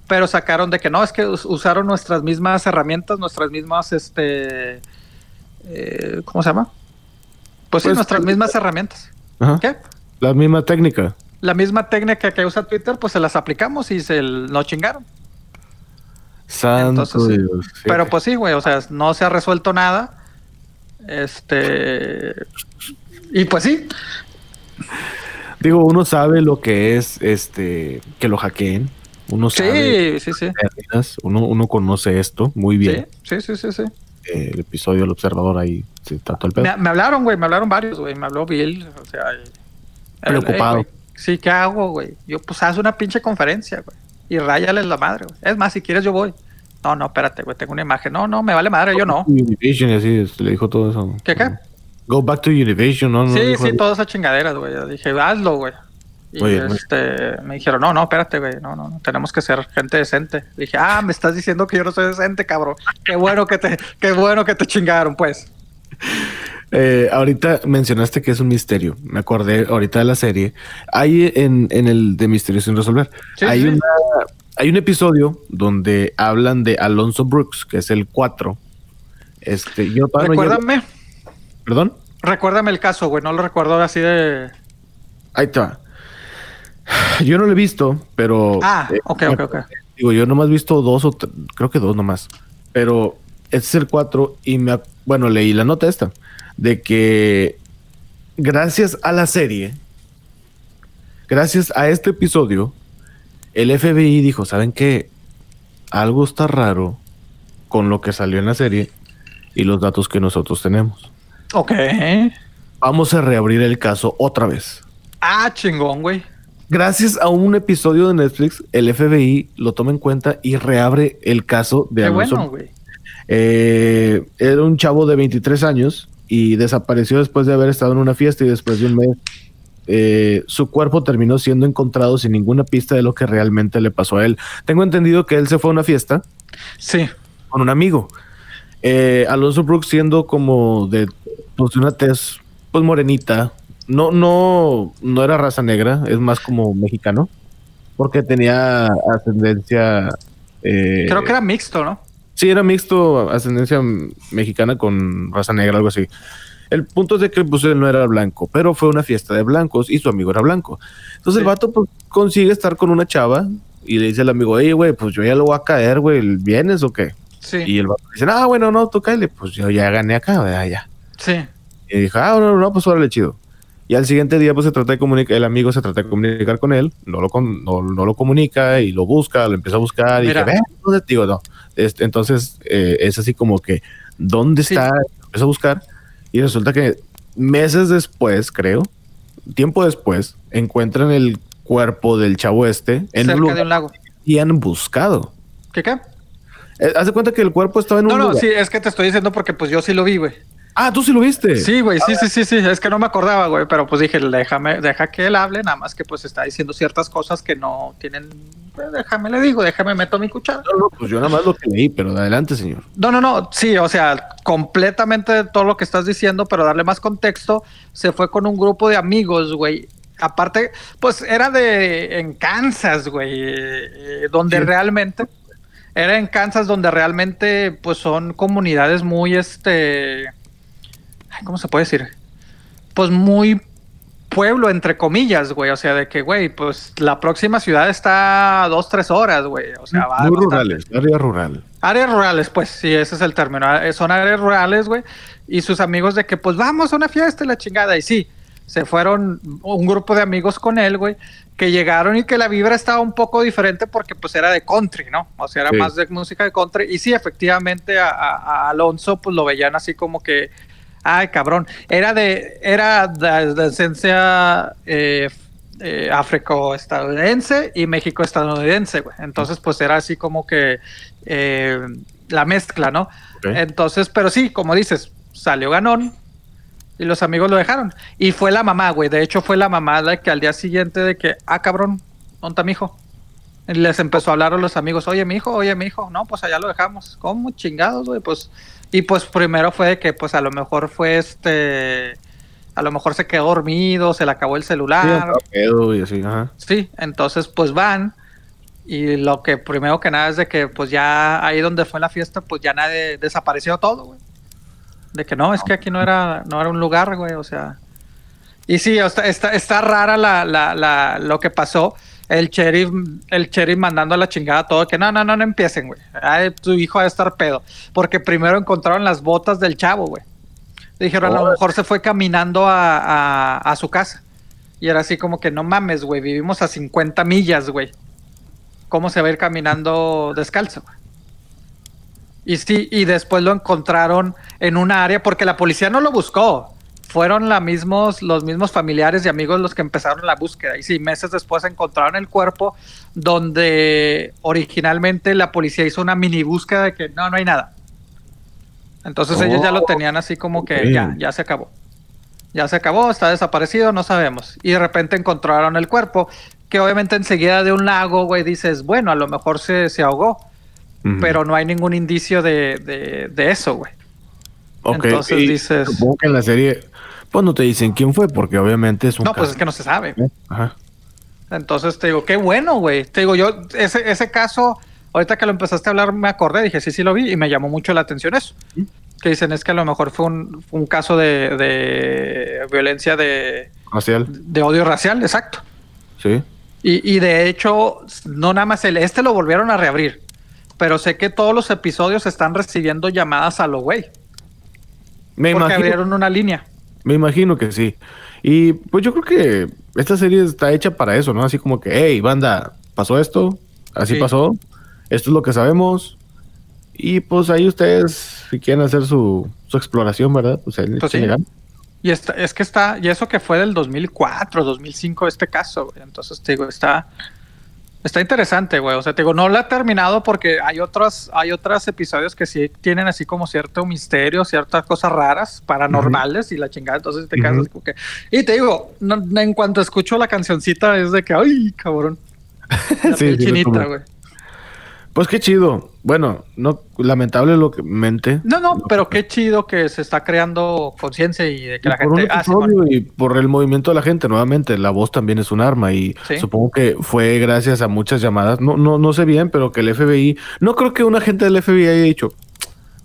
pero sacaron de que no, es que us- usaron nuestras mismas herramientas, nuestras mismas, este, eh, ¿cómo se llama? Pues, sí, Pues, nuestras mismas herramientas. Ajá. ¿Qué? La misma técnica. La misma técnica que usa Twitter, pues se las aplicamos y se nos chingaron. Santo Entonces, sí. Dios. sí. Pero pues sí, güey, o sea, no se ha resuelto nada. Este. Y pues sí, Digo, uno sabe lo que es este que lo hackeen. Uno sabe sí, sí, sí. uno, uno conoce esto muy Sí, bien. sí, sí, sí, sí. eh, el episodio El Observador ahí se trató el pedo. Me, me hablaron, güey, me hablaron varios, güey. Me habló Bill, o sea. Preocupado. Sí, ¿qué hago, güey? Yo, pues, haz una pinche conferencia, güey. Y ráyales la madre, güey. Es más, si quieres, yo voy. No, no, espérate, güey, tengo una imagen. No, no, me vale madre, yo no. Univision y así, este, le dijo todo eso. ¿Qué, qué? Go back to Univision, ¿no? no sí, sí, algo. todas esas chingaderas, güey. Yo dije, hazlo, güey. Y este, me dijeron, no, no, espérate, güey, no, no, no, tenemos que ser gente decente. Dije, ah, me estás diciendo que yo no soy decente, cabrón. Qué bueno que te, qué bueno que te chingaron, pues. Eh, ahorita mencionaste que es un misterio. Me acordé ahorita de la serie. Hay en, en el de Misterio sin resolver. Sí, hay, sí. una- hay un episodio donde hablan de Alonso Brooks, que es el 4. Este, yo no Recuérdame, Perdón. recuérdame el caso, güey, no lo recuerdo así de... Ahí va. Yo no lo he visto, pero. Ah, eh, ok, ok, ok. Digo, yo nomás he visto dos o creo que dos nomás. Pero este es el 4 y me, bueno, leí la nota esta de que gracias a la serie, gracias a este episodio, el FBI dijo, ¿saben qué? Algo está raro con lo que salió en la serie y los datos que nosotros tenemos. Ok. Vamos a reabrir el caso otra vez. Ah, chingón, güey. Gracias a un episodio de Netflix, el FBI lo toma en cuenta y reabre el caso de Qué Alonso. bueno, güey. Eh, era un chavo de 23 años y desapareció después de haber estado en una fiesta y después de un mes eh, su cuerpo terminó siendo encontrado sin ninguna pista de lo que realmente le pasó a él. Tengo entendido que él se fue a una fiesta Sí. con un amigo. Eh, Alonso Brooks siendo como de, pues, de una tez pues morenita. No, no, no era raza negra, es más como mexicano. Porque tenía ascendencia. eh, Creo que era mixto, ¿no? Sí, era mixto, ascendencia mexicana con raza negra, algo así. El punto es de que pues, él no era blanco, pero fue una fiesta de blancos y su amigo era blanco. Entonces el Sí. vato pues, consigue estar con una chava y le dice al amigo, oye, güey, pues yo ya lo voy a caer, güey, ¿vienes o qué? Sí. Y el vato dice, ah, bueno, no, tú cáele, pues yo ya gané acá, ¿verdad? Ya. Sí. Y dijo, ah, no, no, pues órale, chido. Y al siguiente día, pues se trata de comunicar, el amigo se trata de comunicar con él, no lo, con- no, no lo comunica y lo busca, lo empieza a buscar y Mira. dice, "Ve, ¿dónde?" Digo, no. Entonces, eh, es así como que, ¿dónde Sí. está? Empieza a buscar y resulta que meses después, creo, tiempo después, encuentran el cuerpo del chavo este en un Cerca de lugar un lago. y han buscado. ¿Qué qué? Eh, Haz de cuenta que el cuerpo estaba en No, un no, lugar. sí, es que te estoy diciendo porque pues yo sí lo vi, güey. Ah, tú sí lo viste. Sí, güey, sí, sí, sí, sí, es que no me acordaba, güey, pero pues dije, déjame, deja que él hable, nada más que pues está diciendo ciertas cosas que no tienen, pues, déjame le digo, déjame meto mi cuchara. No, no, pues yo nada más lo que leí, pero adelante, señor. No, no, no, sí, o sea, completamente todo lo que estás diciendo, pero darle más contexto, se fue con un grupo de amigos, güey. Aparte, pues era de en Kansas, güey, eh, donde Sí. realmente era en Kansas donde realmente pues son comunidades muy este ¿cómo se puede decir? Pues muy pueblo entre comillas, güey, o sea, de que güey, pues la próxima ciudad está a dos, tres horas, güey, o sea, va Muy rurales, área rural. Áreas rurales, pues sí, ese es el término. eh, Son áreas rurales, güey. Y sus amigos de que, pues vamos a una fiesta y la chingada. Y sí, se fueron un grupo de amigos con él, güey, que llegaron y que la vibra estaba un poco diferente porque pues era de country, ¿no? O sea, era Sí. más de música de country. Y sí, efectivamente a, a- a Alonso pues lo veían así como que, ay, cabrón, era de, era de, de esencia eh, eh, afroestadounidense y México estadounidense, güey. Entonces pues era así como que eh, la mezcla, ¿no? Entonces, pero sí, como dices, salió ganón y los amigos lo dejaron. Y fue la mamá, güey. De hecho, fue la mamá la que al día siguiente de que, ah, cabrón, ¿dónde está mi hijo? Y les empezó a hablar a los amigos, oye, mi hijo, oye, mi hijo. No, pues allá lo dejamos. ¿Cómo chingados, güey? Pues, y pues primero fue de que, pues a lo mejor fue este. A lo mejor se quedó dormido, se le acabó el celular. andaba pedo y así, ajá. Sí, entonces pues van y lo que primero que nada es de que pues ya ahí donde fue la fiesta pues ya nadie desapareció todo, güey. De que no, es que aquí no era no era un lugar, güey, o sea. Y sí, está, está, está rara la, la, la, lo que pasó. El sheriff, el sheriff mandando a la chingada todo, que no, no, no, no empiecen, güey. Ay, tu hijo va a estar pedo. Porque primero encontraron las botas del chavo, güey. Dijeron, a lo mejor se fue caminando a, a, a su casa. Y era así como que no mames, güey, vivimos a 50 millas, güey. ¿Cómo se va a ir caminando descalzo? güey? Y sí, y después lo encontraron en un área porque la policía no lo buscó. Fueron la mismos, los mismos familiares y amigos los que empezaron la búsqueda. Y sí, meses después encontraron el cuerpo donde originalmente la policía hizo una mini búsqueda de que no, no hay nada. Entonces ellos ya lo Oh, tenían así como que ya, ya se acabó. Ya se acabó, está desaparecido, no sabemos. Y de repente encontraron el cuerpo, que obviamente enseguida de un lago, güey, dices, bueno, a lo mejor se, se ahogó, pero no hay ningún indicio de, de- de eso, güey. Ok, entonces y dices- Supongo que en la serie, pues no te dicen quién fue, porque obviamente es un No, pues es que no se sabe. Ajá. Entonces te digo, qué bueno, güey. Te digo, yo, ese, ese caso, ahorita que lo empezaste a hablar, me acordé, dije, sí, sí lo vi, y me llamó mucho la atención eso. Que dicen, es que a lo mejor fue un, un caso de, de violencia de, Racial, de odio racial, exacto. sí. Y, y de hecho, no nada más el, este lo volvieron a reabrir. Pero sé que todos los episodios están recibiendo llamadas a lo güey. Me Porque imagino, abrieron una línea. Me imagino que sí. Y pues yo creo que esta serie está hecha para eso, ¿no? Así como que, hey, banda, pasó esto, así Sí. pasó, esto es lo que sabemos. Y pues ahí ustedes, si quieren hacer su, su exploración, ¿verdad? Pues, ahí Pues sí. Y está, es que está, y eso que fue del 2004, 2005 este caso, güey. Entonces te digo, está, está interesante, güey. O sea, te digo, no lo he terminado porque hay otros, hay otros episodios que sí tienen así como cierto misterio, ciertas cosas raras, paranormales y la chingada. Entonces te quedas Ujú. así como que. Y te digo, no- en cuanto escucho la cancioncita es de que, ay, cabrón. La Sí, chinita, güey. Pues qué chido. Bueno, no, lamentable lo que mente. No, no, pero qué chido que se está creando conciencia y de que Y la por gente. Ah, episodio y por el movimiento de la gente, nuevamente, la voz también es un arma y Sí. supongo que fue gracias a muchas llamadas. No, no, no sé bien, pero que el FBI, no creo que un agente del FBI haya dicho,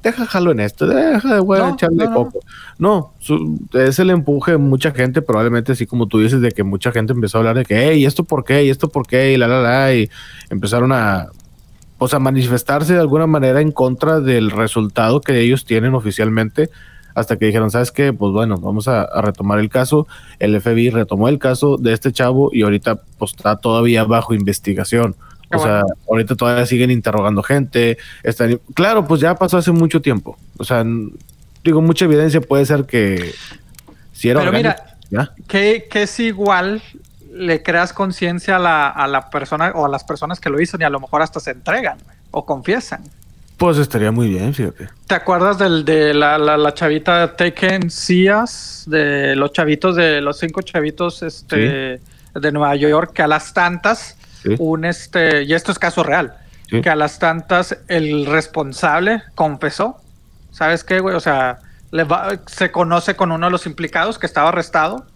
deja jalo en esto, deja, No, echarle no. coco. No, su- es el empuje de mucha gente, probablemente así como tú dices, de que mucha gente empezó a hablar de que, hey, ¿esto por qué? ¿Y esto por qué? Y la, la, la, y empezaron a, o sea, manifestarse de alguna manera en contra del resultado que ellos tienen oficialmente, hasta que dijeron, ¿sabes qué? Pues bueno, vamos a, a retomar el caso. El FBI retomó el caso de este chavo y ahorita pues está todavía bajo investigación. Qué o sea, ahorita todavía siguen interrogando gente. Están, claro, pues ya pasó hace mucho tiempo. O sea, digo, mucha evidencia puede ser que si era Pero orgánico, mira, ya. que, que es igual le creas conciencia a la, a la persona o a las personas que lo hizo y a lo mejor hasta se entregan o confiesan. Pues estaría muy bien, fíjate. ¿Te acuerdas del, de la, la, la chavita Taken Cias? De los chavitos, de los cinco chavitos este, de Nueva York, que a las tantas, Sí. un este, y esto es caso real, Sí. que a las tantas el responsable confesó. ¿Sabes qué, güey? O sea, le va- se conoce con uno de los implicados que estaba arrestado.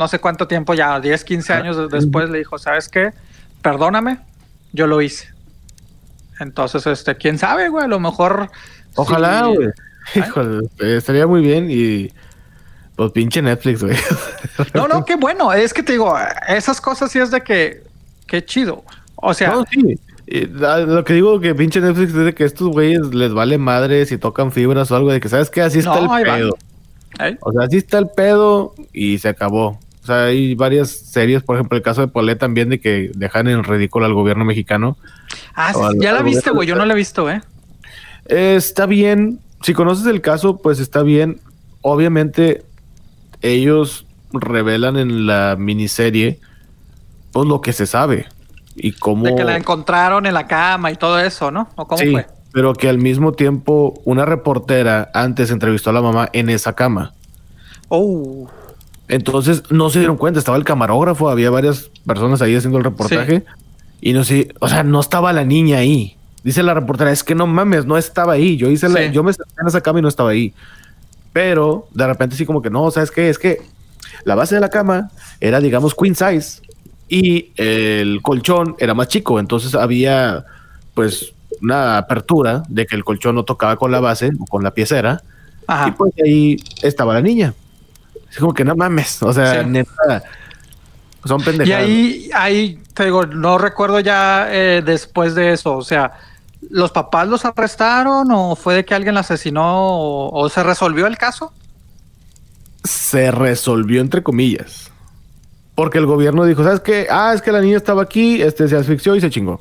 No sé cuánto tiempo ya, 10, 15 Ah, años de- después, le dijo, ¿sabes qué? Perdóname, yo lo hice. Entonces, este, quién sabe, güey, a lo mejor. Ojalá, sí- güey. Híjole, eh, estaría muy bien y pues pinche Netflix, güey. No, no, qué bueno. Es que te digo, esas cosas sí es de que, qué chido. O sea, No, sí. Y, lo que digo que pinche Netflix es de que estos güeyes les vale madre si tocan fibras o algo de que sabes que así está No, el pedo. ¿eh? O sea, así está el pedo y se acabó. O sea, hay varias series, por ejemplo, el caso de Polé también de que dejan en ridículo al gobierno mexicano. Ah, sí, ya la viste, güey. Yo no la he visto, ¿eh? Eh, está bien. Si conoces el caso, pues está bien. Obviamente, ellos revelan en la miniserie pues lo que se sabe y cómo. De que la encontraron en la cama y todo eso, ¿no? ¿O cómo sí, fue? pero que al mismo tiempo una reportera antes entrevistó a la mamá en esa cama. Oh, Entonces no se dieron cuenta, estaba el camarógrafo, había varias personas ahí haciendo el reportaje y no sé, o sea, no estaba la niña ahí. Dice la reportera, es que no mames, no estaba ahí. Yo hice la- yo me senté en esa cama y no estaba ahí. Pero de repente sí como que no, ¿sabes qué? Es que la base de la cama era, digamos, queen size y el colchón era más chico. Entonces había, pues, una apertura de que el colchón no tocaba con la base o con la piecera. Y pues ahí estaba la niña. Es como que no mames. O sea, Sí. neta. Son Y pendejadas. ahí, ahí, te digo, no recuerdo ya eh, después de eso. O sea, ¿los papás los arrestaron o fue de que alguien la asesinó o, o se resolvió el caso? Se resolvió entre comillas. Porque el gobierno dijo, ¿sabes qué? Ah, es que la niña estaba aquí, este se asfixió y se chingó.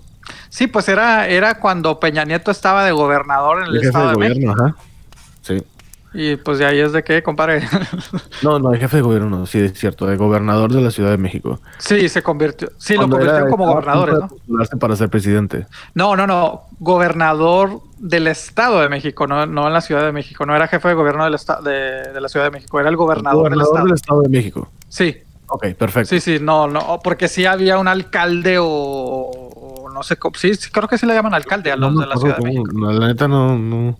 Sí, pues era, era cuando Peña Nieto estaba de gobernador en el, Estado de de, gobierno, México. ajá. Y pues de ahí es de qué, compadre. No, no, el jefe de gobierno, no, sí, es cierto, de gobernador de la Ciudad de México. sí, se convirtió. Sí, lo convirtió como gobernador, ¿no? para ser presidente. No, no, no. Gobernador del Estado de México, no, no en la Ciudad de México. No era jefe de gobierno del de, de la Ciudad de México, era el gobernador, Gobernador del del Estado. Estado de México. Sí, Ok, perfecto. sí, sí, no, no, porque sí había un alcalde o, no sé cómo. Sí, sí, creo que sí le llaman alcalde a No los de la Ciudad de México. la neta no, no,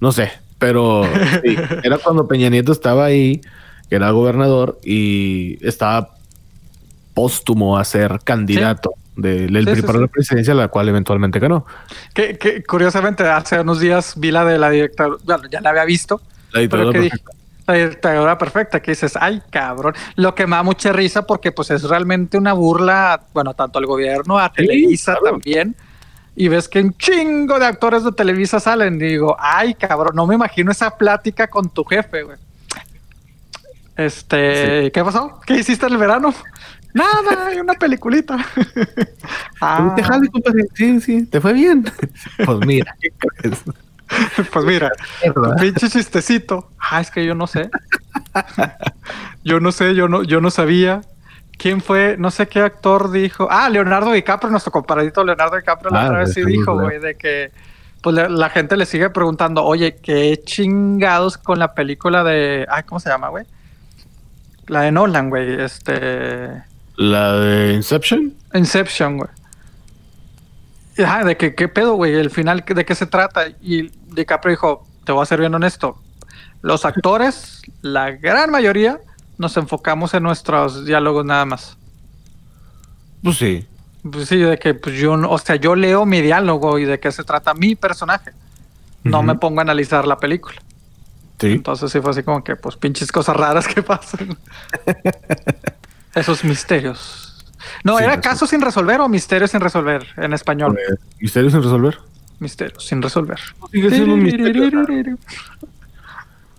no sé, pero sí, era cuando Peña Nieto estaba ahí, que era gobernador y estaba póstumo a ser candidato del del Sí, sí, para sí. la presidencia, la cual eventualmente ganó. Que, que curiosamente hace unos días vi la de la directora, bueno, ya la había visto, La dictadura que dije, perfecta. la dictadura perfecta, que dices, ay cabrón, lo que me da mucha risa porque pues es realmente una burla, bueno, tanto al gobierno, a Televisa claro. también, y ves que un chingo de actores de Televisa salen, y digo, ay cabrón, no me imagino esa plática con tu jefe, güey. Este, ¿qué pasó? ¿Qué hiciste en el verano? Nada, hay una peliculita. Ah, Te jale. Sí, sí, te fue bien. Pues mira, ¿qué crees? pues mira. Pinche chistecito. Ah, es que yo no sé. yo no sé, yo no, yo no sabía. ¿Quién fue? No sé qué actor dijo. Ah, Leonardo DiCaprio, nuestro comparadito Leonardo DiCaprio la Ah, otra vez sí dijo, güey, de que pues la, la gente le sigue preguntando, oye, qué chingados con la película de. Ay, ¿cómo se llama, güey? La de Nolan, güey. Este. La de Inception. Inception, güey. Ajá, de que qué pedo, güey, el final, ¿de qué se trata? Y DiCaprio dijo, te voy a ser bien honesto, los actores, la gran mayoría, nos enfocamos en nuestros diálogos nada más. Pues sí. Pues sí, de que pues yo, no- o sea, yo leo mi diálogo y de qué se trata mi personaje. No me pongo a analizar la película. Sí. Entonces sí fue así como que, pues, pinches cosas raras que pasan. Esos misterios. No, ¿era pues, caso sin resolver o misterio sin resolver en español? Pues, Misterios sin resolver. Misterios sin resolver. Sigue siendo un misterio.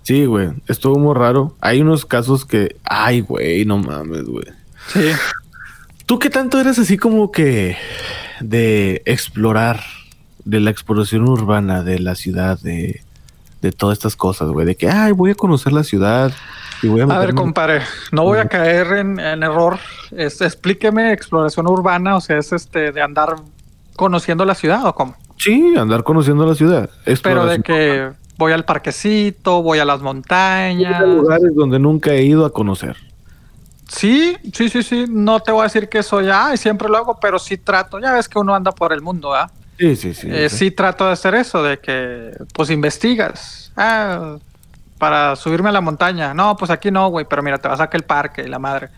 Sí, güey. Estuvo muy raro. Hay unos casos que. Ay, güey, no mames, güey. Sí. ¿Tú qué tanto eres así como que de explorar, de la exploración urbana de la ciudad, de, de todas estas cosas, güey? De que, ay, voy a conocer la ciudad y voy a... A ver, compadre, no voy a caer en, en error. Es- explíqueme exploración urbana, o sea, es este de andar conociendo la ciudad o cómo. Sí, andar conociendo la ciudad. Pero de que voy al parquecito, voy a las montañas. lugares donde nunca he ido a conocer. Sí, sí, sí, sí. No te voy a decir que soy, ay, siempre lo hago, pero sí trato. Ya ves que uno anda por el mundo, ¿ah? Sí, sí, sí. Eh, sí. sí trato de hacer eso, de que pues investigas. Ah, para subirme a la montaña. No, pues aquí no, güey, pero mira, te vas a aquel parque y la madre.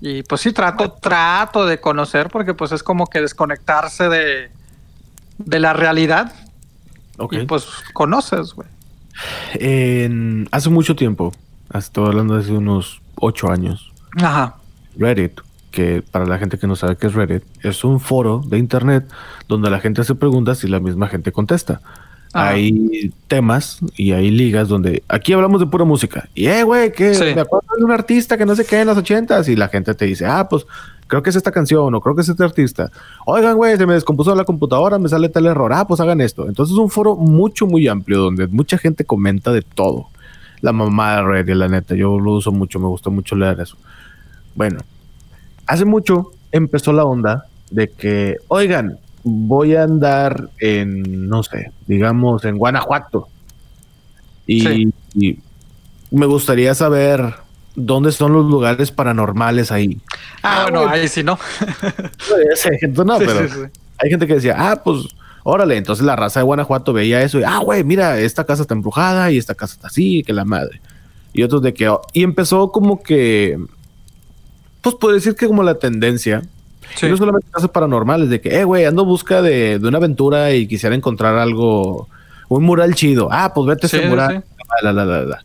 Y pues sí trato, trato de conocer porque pues es como que desconectarse de, de la realidad Ok. y pues conoces, güey. En- hace mucho tiempo, estoy hablando de hace unos ocho años, Ajá. Reddit, que para la gente que no sabe qué es Reddit, es un foro de internet donde la gente hace preguntas y la misma gente contesta. Ajá. Hay temas y hay ligas donde aquí hablamos de pura música. Y, eh, güey, que Sí. me acuerdo de un artista que no sé qué en los ochentas y la gente te dice, ah, pues creo que es esta canción o creo que es este artista. Oigan, güey, se me descompuso la computadora, me sale tal error. Ah, pues hagan esto. Entonces es un foro mucho, muy amplio donde mucha gente comenta de todo. La mamá de Reddit, la neta, yo lo uso mucho, me gusta mucho leer eso. Bueno, hace mucho empezó la onda de que, oigan, voy a andar en, no sé, digamos, en Guanajuato. Y, Sí. y me gustaría saber dónde son los lugares paranormales ahí. Ah, Ah, bueno, ahí sí no. No, Sí, pero sí, sí. hay gente que decía, ah, pues, órale, entonces la raza de Guanajuato veía eso y, ah, güey, mira, esta casa está embrujada y esta casa está así, que la madre. Y otros de que, y empezó como que, pues, puedo decir que como la tendencia, y no solamente casos paranormales, de que, eh, güey, ando en busca de, de una aventura y quisiera encontrar algo, un mural chido. Ah, pues vete a Sí, ese sí, mural. La, la, la, la.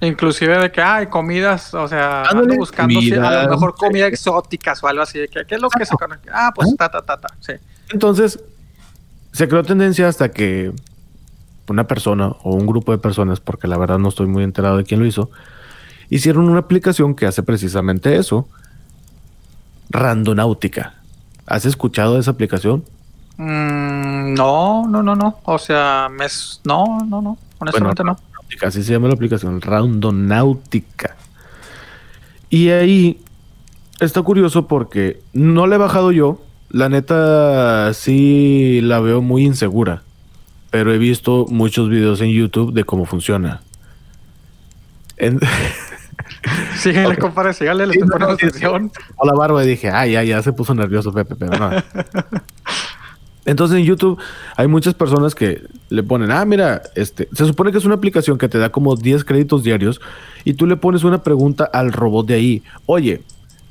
Inclusive de que hay comidas, o sea, ando buscando a lo mejor comida exóticas o algo así, de que qué es lo que se conoce. Ah, pues ta ta ta ta, sí. Entonces, se creó tendencia hasta que una persona o un grupo de personas, porque la verdad no estoy muy enterado de quién lo hizo, hicieron una aplicación que hace precisamente eso. Randonáutica. ¿Has escuchado de esa aplicación? Mm, no, no, no, no. O sea, mes, no, no, no. Honestamente no. Así se llama la aplicación, Roundonáutica. Y ahí está curioso porque no la he bajado yo. La neta sí la veo muy insegura. Pero he visto muchos videos en YouTube de cómo funciona. En... Síguele, okay. compadre, sígale, le estoy poniendo atención. la barba y dije, ay, ya, ya se puso nervioso Pepe, pero no. Entonces en YouTube hay muchas personas que le ponen, ah, mira, este, se supone que es una aplicación que te da como 10 créditos diarios y tú le pones una pregunta al robot de ahí. Oye,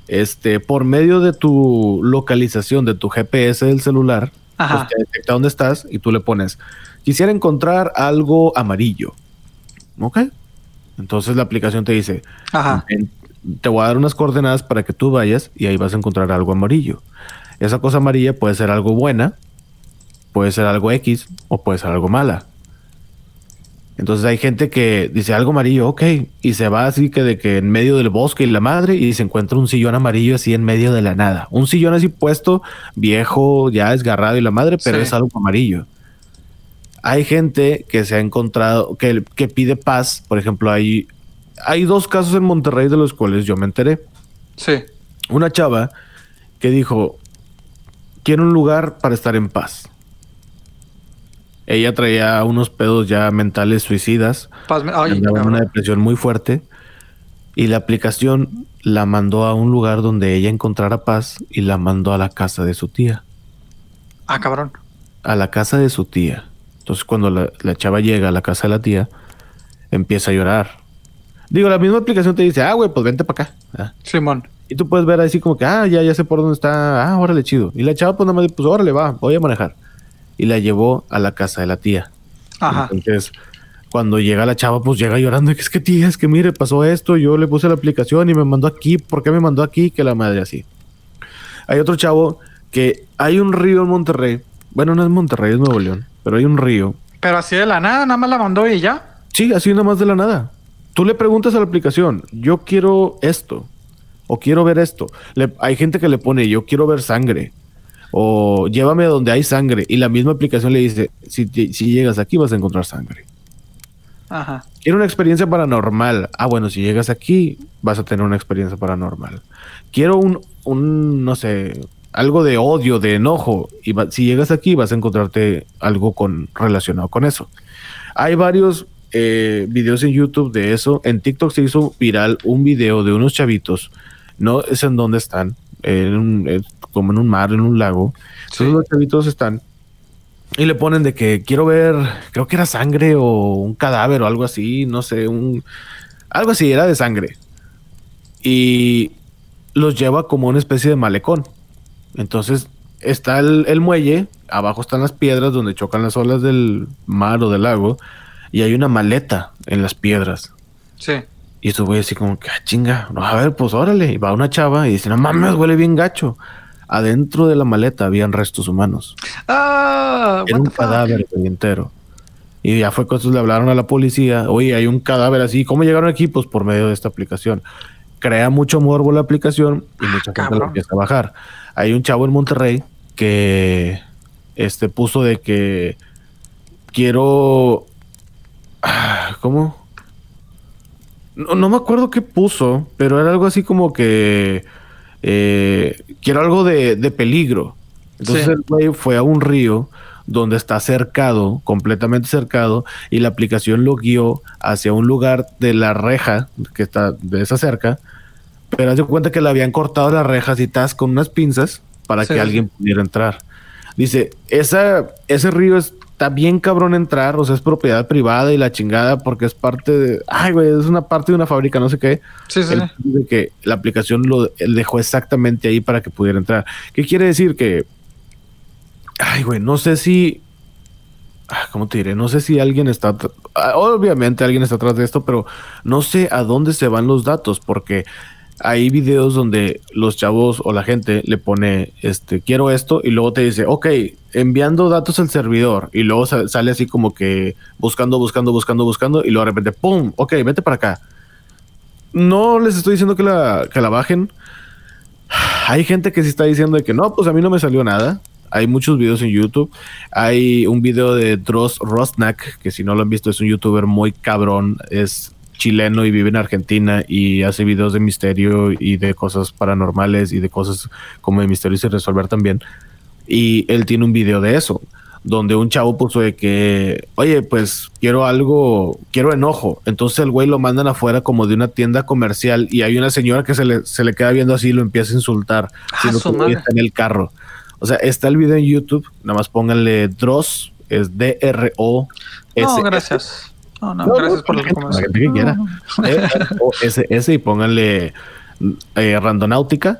este, por medio de tu localización, de tu GPS del celular, pues te detecta dónde estás y tú le pones, quisiera encontrar algo amarillo. ¿Ok? Entonces la aplicación te dice, te voy a dar unas coordenadas para que tú vayas y ahí vas a encontrar algo amarillo. Esa cosa amarilla puede ser algo buena puede ser algo X o puede ser algo mala. Entonces hay gente que dice algo amarillo, ok, y se va así que de que en medio del bosque y la madre y se encuentra un sillón amarillo así en medio de la nada. Un sillón así puesto, viejo, ya desgarrado y la madre, pero es algo amarillo. Hay gente que se ha encontrado, que, que pide paz. Por ejemplo, hay, hay dos casos en Monterrey de los cuales yo me enteré. Sí. Una chava que dijo, quiero un lugar para estar en paz ella traía unos pedos ya mentales suicidas. una depresión muy fuerte. Y la aplicación la mandó a un lugar donde ella encontrara paz y la mandó a la casa de su tía. Ah, cabrón. A la casa de su tía. Entonces, cuando la, chava llega a la casa de la tía, empieza a llorar. Digo, la misma aplicación te dice, ah, güey, pues vente para acá. Simón. Y tú puedes ver así como que, ah, ya, ya sé por dónde está. Ah, órale, chido. Y la chava, pues nada más, pues órale, va, voy a manejar y la llevó a la casa de la tía. Ajá. Entonces, cuando llega la chava, pues llega llorando, que es que tía, es que mire, pasó esto, yo le puse la aplicación y me mandó aquí, ¿por qué me mandó aquí? Que la madre así. Hay otro chavo que hay un río en Monterrey, bueno, no es Monterrey, es Nuevo León, pero hay un río. Pero así de la nada, nada más la mandó y ya. Sí, así nada más de la nada. Tú le preguntas a la aplicación, yo quiero esto, o quiero ver esto. hay gente que le pone, yo quiero ver sangre o llévame a donde hay sangre. Y la misma aplicación le dice, si, si llegas aquí vas a encontrar sangre. Ajá. Quiero una experiencia paranormal. Ah, bueno, si llegas aquí vas a tener una experiencia paranormal. Quiero un, un no sé, algo de odio, de enojo. Y si llegas aquí vas a encontrarte algo con, relacionado con eso. Hay varios eh, videos en YouTube de eso. En TikTok se hizo viral un video de unos chavitos. No es en dónde están. En un, como en un mar, en un lago. Entonces los chavitos están y le ponen de que quiero ver, creo que era sangre o un cadáver o algo así, no sé, un algo así, era de sangre. Y los lleva como una especie de malecón. Entonces está el, el, muelle, abajo están las piedras donde chocan las olas del mar o del lago, y hay una maleta en las piedras. Sí. Y eso voy así como que, ah, chinga, a ver, pues órale. Y va una chava y dice, no mames, huele bien gacho adentro de la maleta habían restos humanos. Ah, Era un cadáver entero. Y ya fue cuando le hablaron a la policía, oye, hay un cadáver así, ¿cómo llegaron aquí? Pues por medio de esta aplicación. Crea mucho morbo la aplicación y mucha gente la empieza a bajar. Hay un chavo en Monterrey que este puso de que quiero ah, ¿cómo? No, no me acuerdo qué puso, pero era algo así como que eh, quiero algo de, peligro. Entonces el güey fue a un río donde está cercado, completamente cercado, y la aplicación lo guió hacia un lugar de la reja que está de esa cerca, pero hace cuenta que le habían cortado las rejas y tas con unas pinzas para que alguien pudiera entrar. Dice, esa, ese río es está bien cabrón entrar, o sea, es propiedad privada y la chingada porque es parte de, ay, güey, es una parte de una fábrica, no sé qué. Sí, sí. De que la aplicación lo dejó exactamente ahí para que pudiera entrar. ¿Qué quiere decir? Que, ay, güey, no sé si, ah, ¿cómo te diré? No sé si alguien está, ah, obviamente alguien está atrás de esto, pero no sé a dónde se van los datos porque hay videos donde los chavos o la gente le pone, este, quiero esto, y luego te dice, ok, enviando datos al servidor, y luego sale así como que buscando, buscando, buscando, buscando, y luego de repente, ¡pum! Ok, vete para acá. No les estoy diciendo que la, que la bajen. Hay gente que sí está diciendo de que no, pues a mí no me salió nada. Hay muchos videos en YouTube. Hay un video de Dross Rosnak, que si no lo han visto es un youtuber muy cabrón. Es chileno y vive en Argentina y hace videos de misterio y de cosas paranormales y de cosas como de misterio y sin resolver también. Y él tiene un video de eso, donde un chavo puso de que, oye, pues quiero algo, quiero enojo. Entonces el güey lo mandan afuera como de una tienda comercial y hay una señora que se le, se le queda viendo así y lo empieza a insultar. Ah, que está en el carro. O sea, está el video en YouTube, nada más pónganle Dross, es D-R-O-S. No, gracias. No, no, No, gracias no, por que quiera. No, D-R-O-S-S y pónganle eh, randonáutica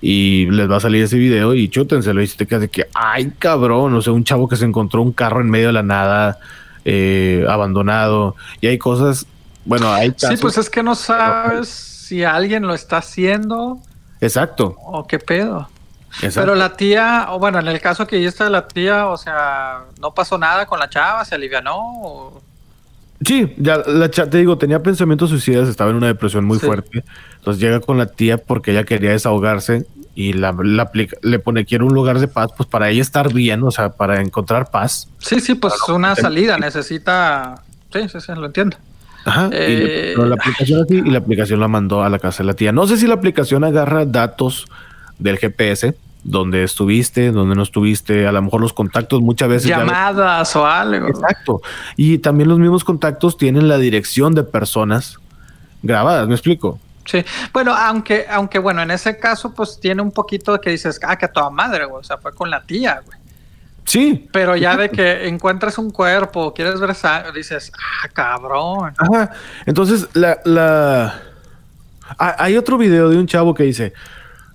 y les va a salir ese video y chútenselo y si te quedas de que, ay cabrón, o sea, un chavo que se encontró un carro en medio de la nada, eh, abandonado y hay cosas, bueno, hay Sí, casos- pues es que no sabes si alguien lo está haciendo Exacto, o qué pedo. exacto. Pero la tía, o bueno, en el caso que dijiste de la tía, o sea, no pasó nada con la chava, se alivianó. O... Sí, ya la cha- te digo, tenía pensamientos suicidas, estaba en una depresión muy Sí. fuerte. Entonces llega con la tía porque ella quería desahogarse y la, la aplica- le pone quiero un lugar de paz, pues para ella estar bien, o sea, para encontrar paz. Sí, sí, pues Claro, una salida necesita. Sí, sí, sí, lo entiendo. Ajá. y Eh. pero la aplicación así y la aplicación la mandó a la casa de la tía. No sé si la aplicación agarra datos del GPS, donde estuviste, donde no estuviste, a lo mejor los contactos muchas veces. ya Llamadas o algo. Exacto. Y también los mismos contactos tienen la dirección de personas grabadas, ¿me explico? Sí, bueno, aunque, aunque bueno, en ese caso, pues tiene un poquito de que dices, ah, que a toda madre, güey. O sea, fue con la tía, güey. Sí, Pero ya de que encuentres un cuerpo, quieres ver dices, ah, cabrón. Ajá. Entonces, la, la... Ah, Hay otro video de un chavo que dice,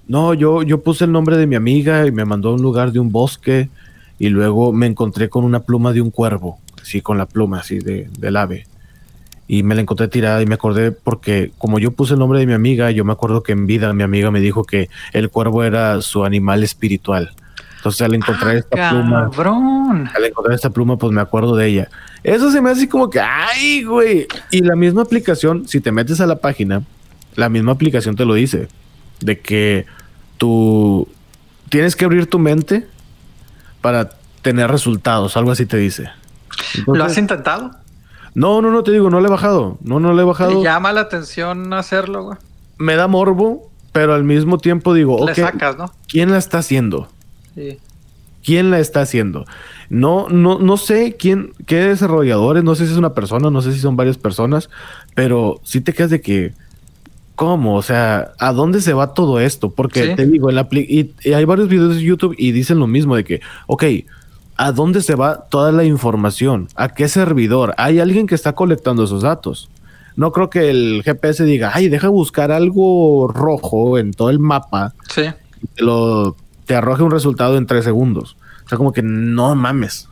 no, yo, yo puse el nombre de mi amiga y me mandó a un lugar de un bosque y luego me encontré con una pluma de un cuervo, así con la pluma así de, del ave. Y me la encontré tirada y me acordé porque como yo puse el nombre de mi amiga, yo me acuerdo que en vida mi amiga me dijo que el cuervo era su animal espiritual. Entonces al encontrar Ah, esta pluma, cabrón. al encontrar esta pluma, pues me acuerdo de ella. Eso se me hace como que, ay, güey. Y la misma aplicación, si te metes a la página, la misma aplicación te lo dice. De que tú tienes que abrir tu mente para tener resultados, algo así te dice. ¿Lo has intentado? No, no, no, te digo, no le he bajado. No, no le he bajado. ¿Te llama la atención hacerlo, güey? Me da morbo, pero al mismo tiempo digo, Le sacas, ¿no? ¿quién la está haciendo? Sí. quién la está haciendo. No, no, no sé quién, qué desarrolladores, no sé si es una persona, no sé si son varias personas, pero sí te quedas de que, ¿cómo? O sea, ¿a dónde se va todo esto? Porque Sí. te digo, en la y, y hay varios videos de YouTube y dicen lo mismo de que, ok, ¿a dónde se va toda la información? ¿A qué servidor? Hay alguien que está colectando esos datos. No creo que el GPS diga, ay, deja buscar algo rojo en todo el mapa Sí. y te lo te arroje un resultado en tres segundos. O sea, como que no mames.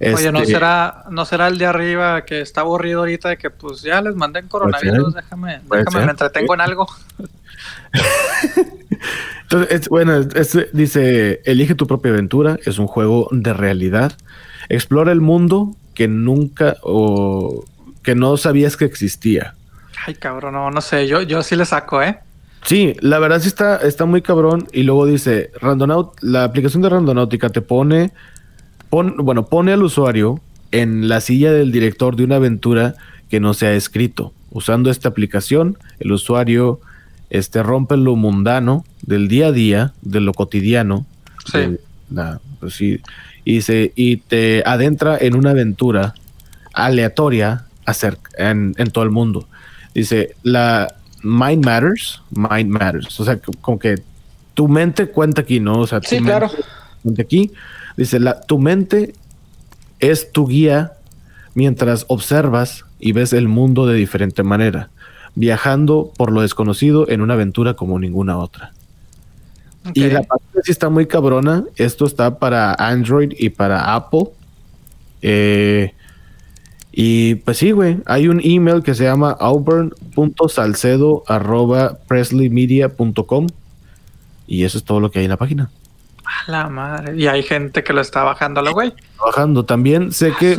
Oye, ¿no Este, será, ¿no será el de arriba que está aburrido ahorita de que pues ya les mandé en coronavirus? Déjame, déjame, me entretengo en algo. Entonces, es- bueno, es- dice, elige tu propia aventura, es un juego de realidad. Explora el mundo que nunca o que no sabías que existía. Ay, cabrón, no, no sé, yo, yo sí le saco, ¿eh? Sí, la verdad sí está, está muy cabrón. Y luego dice, Randonaut, la aplicación de Randonáutica te pone, pon- bueno, pone al usuario en la silla del director de una aventura que no se ha escrito. Usando esta aplicación, el usuario este, rompe lo mundano del día a día, de lo cotidiano. Sí. de pues sí, y, se, y te adentra en una aventura aleatoria acer- en, en todo el mundo. Dice, la Mind Matters, Mind Matters. O sea, co- como que tu mente cuenta aquí, ¿no? O sea, tu Sí, mente claro. cuenta aquí. Dice, la, tu mente es tu guía mientras observas y ves el mundo de diferente manera, viajando por lo desconocido en una aventura como ninguna otra. Y la parte sí está muy cabrona. Esto está para Android y para Apple. Eh, y pues sí, güey. Hay un email que se llama auburn.salcedo.presleymedia.com y eso es todo lo que hay en la página. A la madre. Y hay gente que lo está bajando a la güey. Bajando. También sé que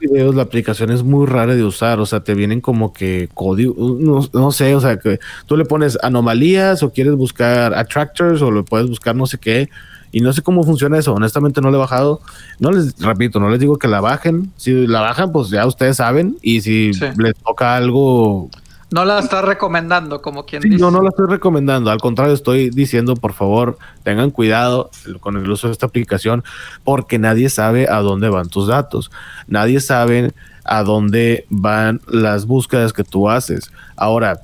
videos la aplicación es muy rara de usar. O sea, te vienen como que código, no, sé, o sea, que tú le pones anomalías o quieres buscar attractors o le puedes buscar no sé qué. Y no sé cómo funciona eso. Honestamente no lo he bajado. No les repito, no les digo que la bajen. Si la bajan, pues ya ustedes saben. Y si les toca algo no la estás recomendando, como quien dice. No, no la estoy recomendando. Al contrario, estoy diciendo, por favor, tengan cuidado con el uso de esta aplicación, porque nadie sabe a dónde van tus datos. Nadie sabe a dónde van las búsquedas que tú haces. Ahora,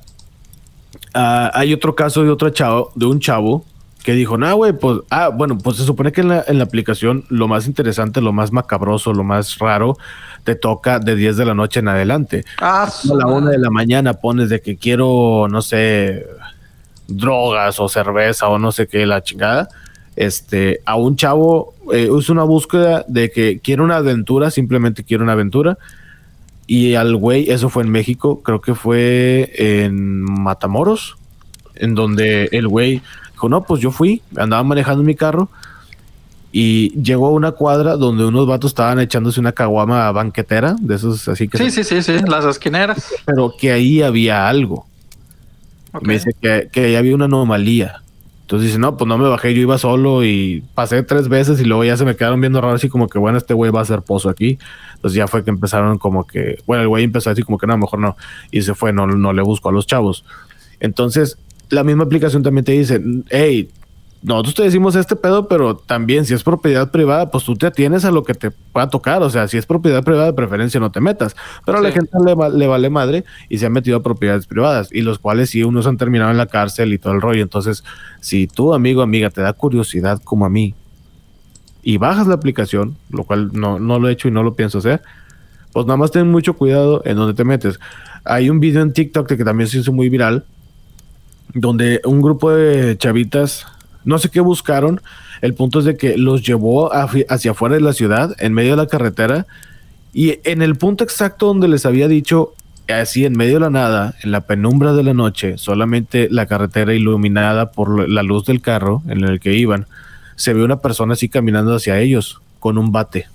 ah, hay otro caso de otro chavo, de un chavo que dijo, no, güey, pues, ah, bueno, pues se supone que en la, en la aplicación lo más interesante, lo más macabroso, lo más raro te toca de 10 de la noche en adelante. Ah, a la una de la mañana pones de que quiero, no sé, drogas o cerveza o no sé qué, la chingada. Este, a un chavo eh, es una búsqueda de que quiere una aventura, simplemente quiere una aventura. Y al güey, eso fue en México, creo que fue en Matamoros, en donde el güey dijo, no, pues yo fui, andaba manejando mi carro y llegó a una cuadra donde unos vatos estaban echándose una caguama banquetera, de esos así que... Sí, sí, sí, sí, las esquineras. Pero que ahí había algo. Me dice que, que ahí había una anomalía. Entonces dice, no, pues no me bajé, yo iba solo y pasé tres veces y luego ya se me quedaron viendo raro así como que, bueno, este güey va a hacer pozo aquí. Entonces ya fue que empezaron como que, bueno, el güey empezó así como que no, mejor no. Y se fue, no, no le busco a los chavos. Entonces, la misma aplicación también te dice, hey, nosotros te decimos este pedo, pero también si es propiedad privada, pues tú te atienes a lo que te pueda tocar. O sea, si es propiedad privada, de preferencia no te metas. Pero a la gente le, vale madre y se han metido a propiedades privadas, y los cuales sí, unos han terminado en la cárcel y todo el rollo. Entonces, si tú, amigo, amiga, te da curiosidad como a mí, y bajas la aplicación, lo cual no, no lo he hecho y no lo pienso hacer, pues nada más ten mucho cuidado en donde te metes. Hay un video en TikTok que también se hizo muy viral, donde un grupo de chavitas no sé qué buscaron. El punto es de que los llevó hacia afuera de la ciudad, en medio de la carretera, y en el punto exacto donde les había dicho, así en medio de la nada, en la penumbra de la noche, solamente la carretera iluminada por la luz del carro en el que iban, se ve una persona así caminando hacia ellos con un bate.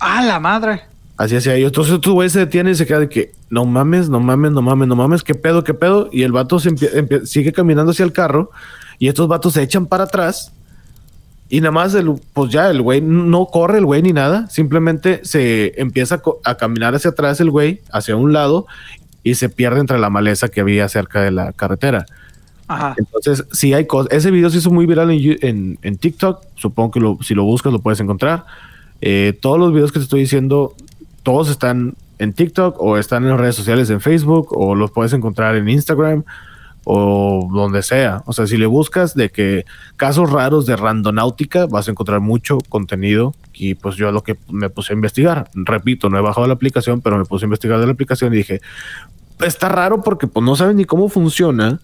¡Ah, la madre! Así hacia ellos. Entonces tu güey se detiene y se queda de que no mames, no mames, no mames, no mames, qué pedo, qué pedo. Y el vato sigue caminando hacia el carro y estos vatos se echan para atrás. Y nada más, el, pues ya el güey no corre el güey ni nada. Simplemente se empieza a, caminar hacia atrás el güey, hacia un lado, y se pierde entre la maleza que había cerca de la carretera. Ajá. Entonces, sí hay cosas. Ese video se hizo muy viral en, en, TikTok. Supongo que si lo buscas lo puedes encontrar. Eh, todos los videos que te estoy diciendo, todos están en TikTok o están en las redes sociales en Facebook o los puedes encontrar en Instagram o donde sea. O sea, si le buscas de que casos raros de randonáutica, vas a encontrar mucho contenido. Y pues yo lo que me puse a investigar, repito, no he bajado la aplicación, pero me puse a investigar de la aplicación y dije, está raro porque pues no saben ni cómo funciona.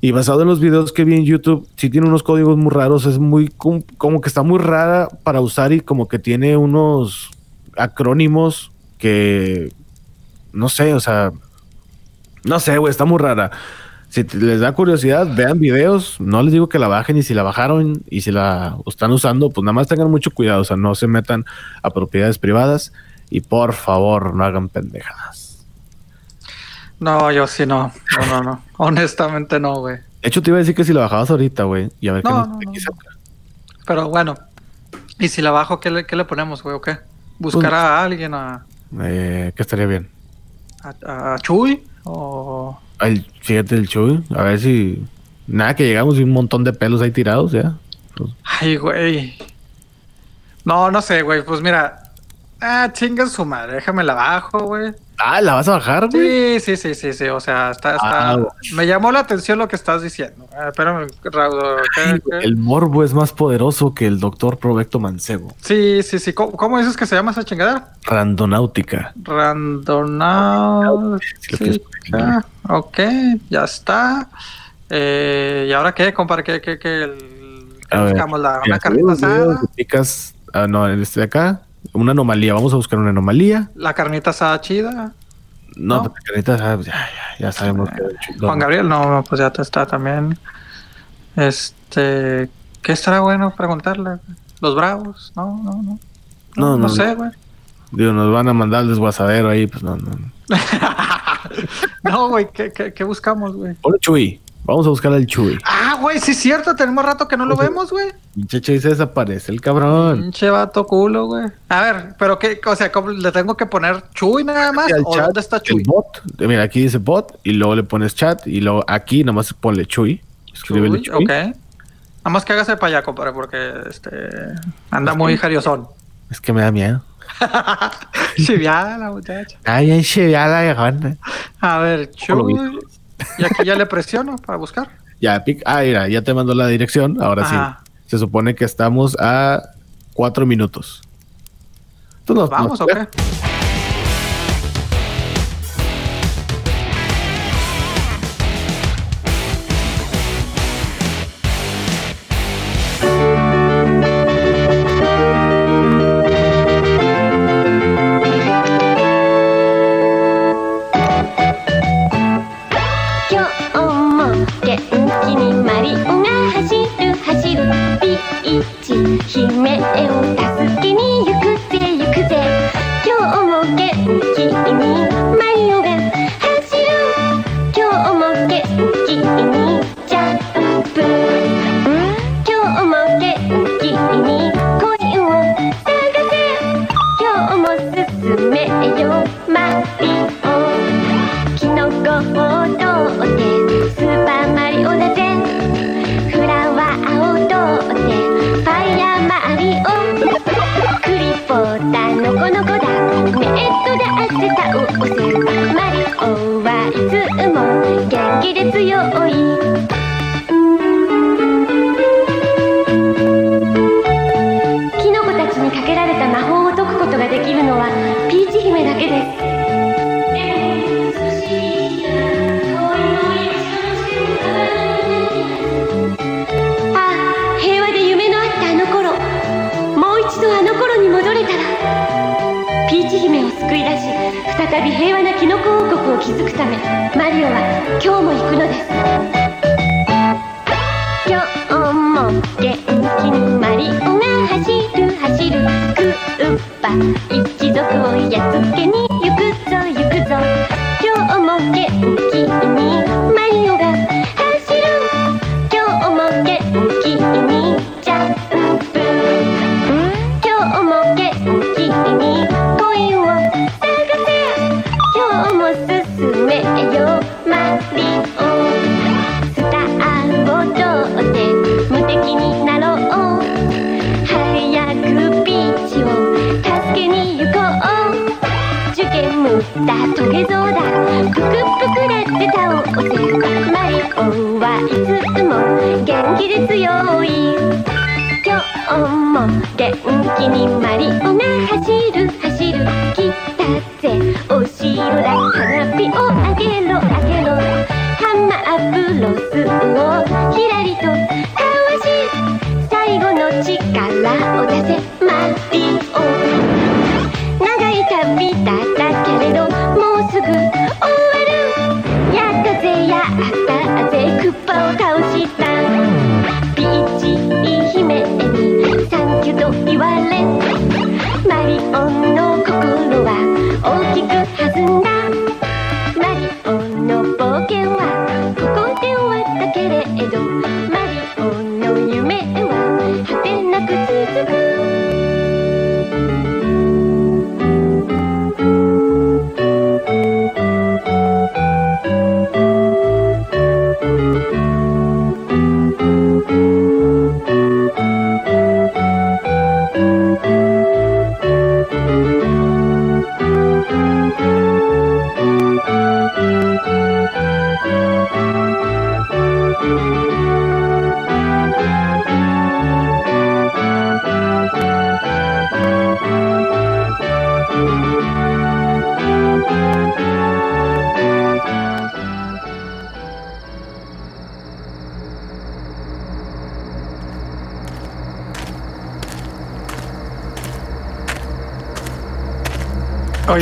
Y basado en los videos que vi en YouTube, si tiene unos códigos muy raros, es muy como que está muy rara para usar y como que tiene unos acrónimos que no sé, o sea, no sé, güey, está muy rara si les da curiosidad, vean videos. No les digo que la bajen y si la bajaron y si la están usando, pues nada más tengan mucho cuidado. O sea, no se metan a propiedades privadas y por favor no hagan pendejadas. No, yo sí no. No, no, no. Honestamente no, güey. De hecho, te iba a decir que si la bajabas ahorita, güey. Y a ver qué nos no, Pero bueno. ¿Y si la bajo, qué le, qué le ponemos, güey? ¿O qué? ¿Buscar a alguien? A... Eh, ¿Qué estaría bien? ¿A, a Chuy? ¿O...? Ay, fíjate el show, a ver si. Nada, que llegamos y un montón de pelos ahí tirados ya. Pues. Ay, güey. No, no sé, güey. Pues mira. Ah, chinga su madre. Déjame la bajo, güey. Ah, ¿la vas a bajar, güey? Sí, sí, sí, sí, sí. O sea, está, está... Ah, me llamó la atención lo que estás diciendo. Ah, espérame, Raúl. El morbo es más poderoso que el doctor Provecto Mancebo. Sí, sí, sí. ¿Cómo, dices que se llama esa chingadera? Randonáutica. Randonáutica. ok, ya está. Eh, ¿Y ahora qué, compadre? ¿Qué, qué, qué? El, buscamos? La, ¿Una carnita asada? Picas, ah, no, este de acá una anomalía. Vamos a buscar una anomalía. La carnita asada chida. No, la carnita asada, ya, ya, ya sabemos que. Juan Gabriel, no, pues ya está también. Este. ¿Qué estará bueno preguntarle? ¿Los bravos? No, no, no. No, No, no, no, sé, güey. Digo, nos van a mandar al desguasadero ahí, pues no, no. no. no, güey, ¿qué, qué, qué buscamos, güey? Hola, Chuy. Vamos a buscar al Chuy. Ah, güey, sí es cierto, tenemos rato que no lo vemos, güey. Pinche Chuy se desaparece el cabrón. Pinche vato culo, güey. A ver, pero qué, o sea, ¿cómo le tengo que poner Chuy nada más? ¿O chat, dónde está el Chuy? bot. Eh, Mira, aquí dice bot y luego le pones chat y luego aquí nomás ponle Chuy. Escríbele Chuy, Chuy. ok. Nada más que hágase para allá, compadre, porque este anda muy jariosón. Es que me da miedo. Chiviada la muchacha. Ay, ya la dejó. A ver, Chuy. Y aquí ya le presiono para buscar. Ya. Ah, mira, ya te mandó la dirección. Ahora Ajá. sí. Se supone que estamos a cuatro minutos. Tú nos ¿Vamos o qué? めマリオは今日も行くのです。今日も元気にマリオが走る走る。クッパ一族をやっつけに。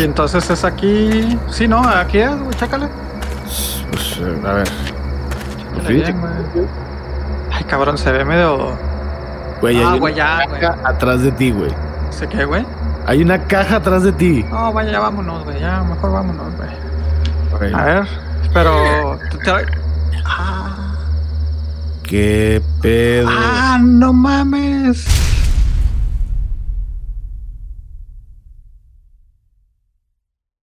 Oye, entonces es aquí. Sí, no, aquí es, güey, chécale. Pues, eh, a ver. Pues sí, bien, güey. Ay, cabrón, se ve medio. Güey, Ah, hay güey, una ya, güey. caja atrás de ti, güey. ¿Se qué, güey? Hay una caja atrás de ti. No, vaya, ya vámonos, güey. Ya, mejor vámonos, güey. A ver, pero. Ah, ¿Qué pedo? ah, no mames.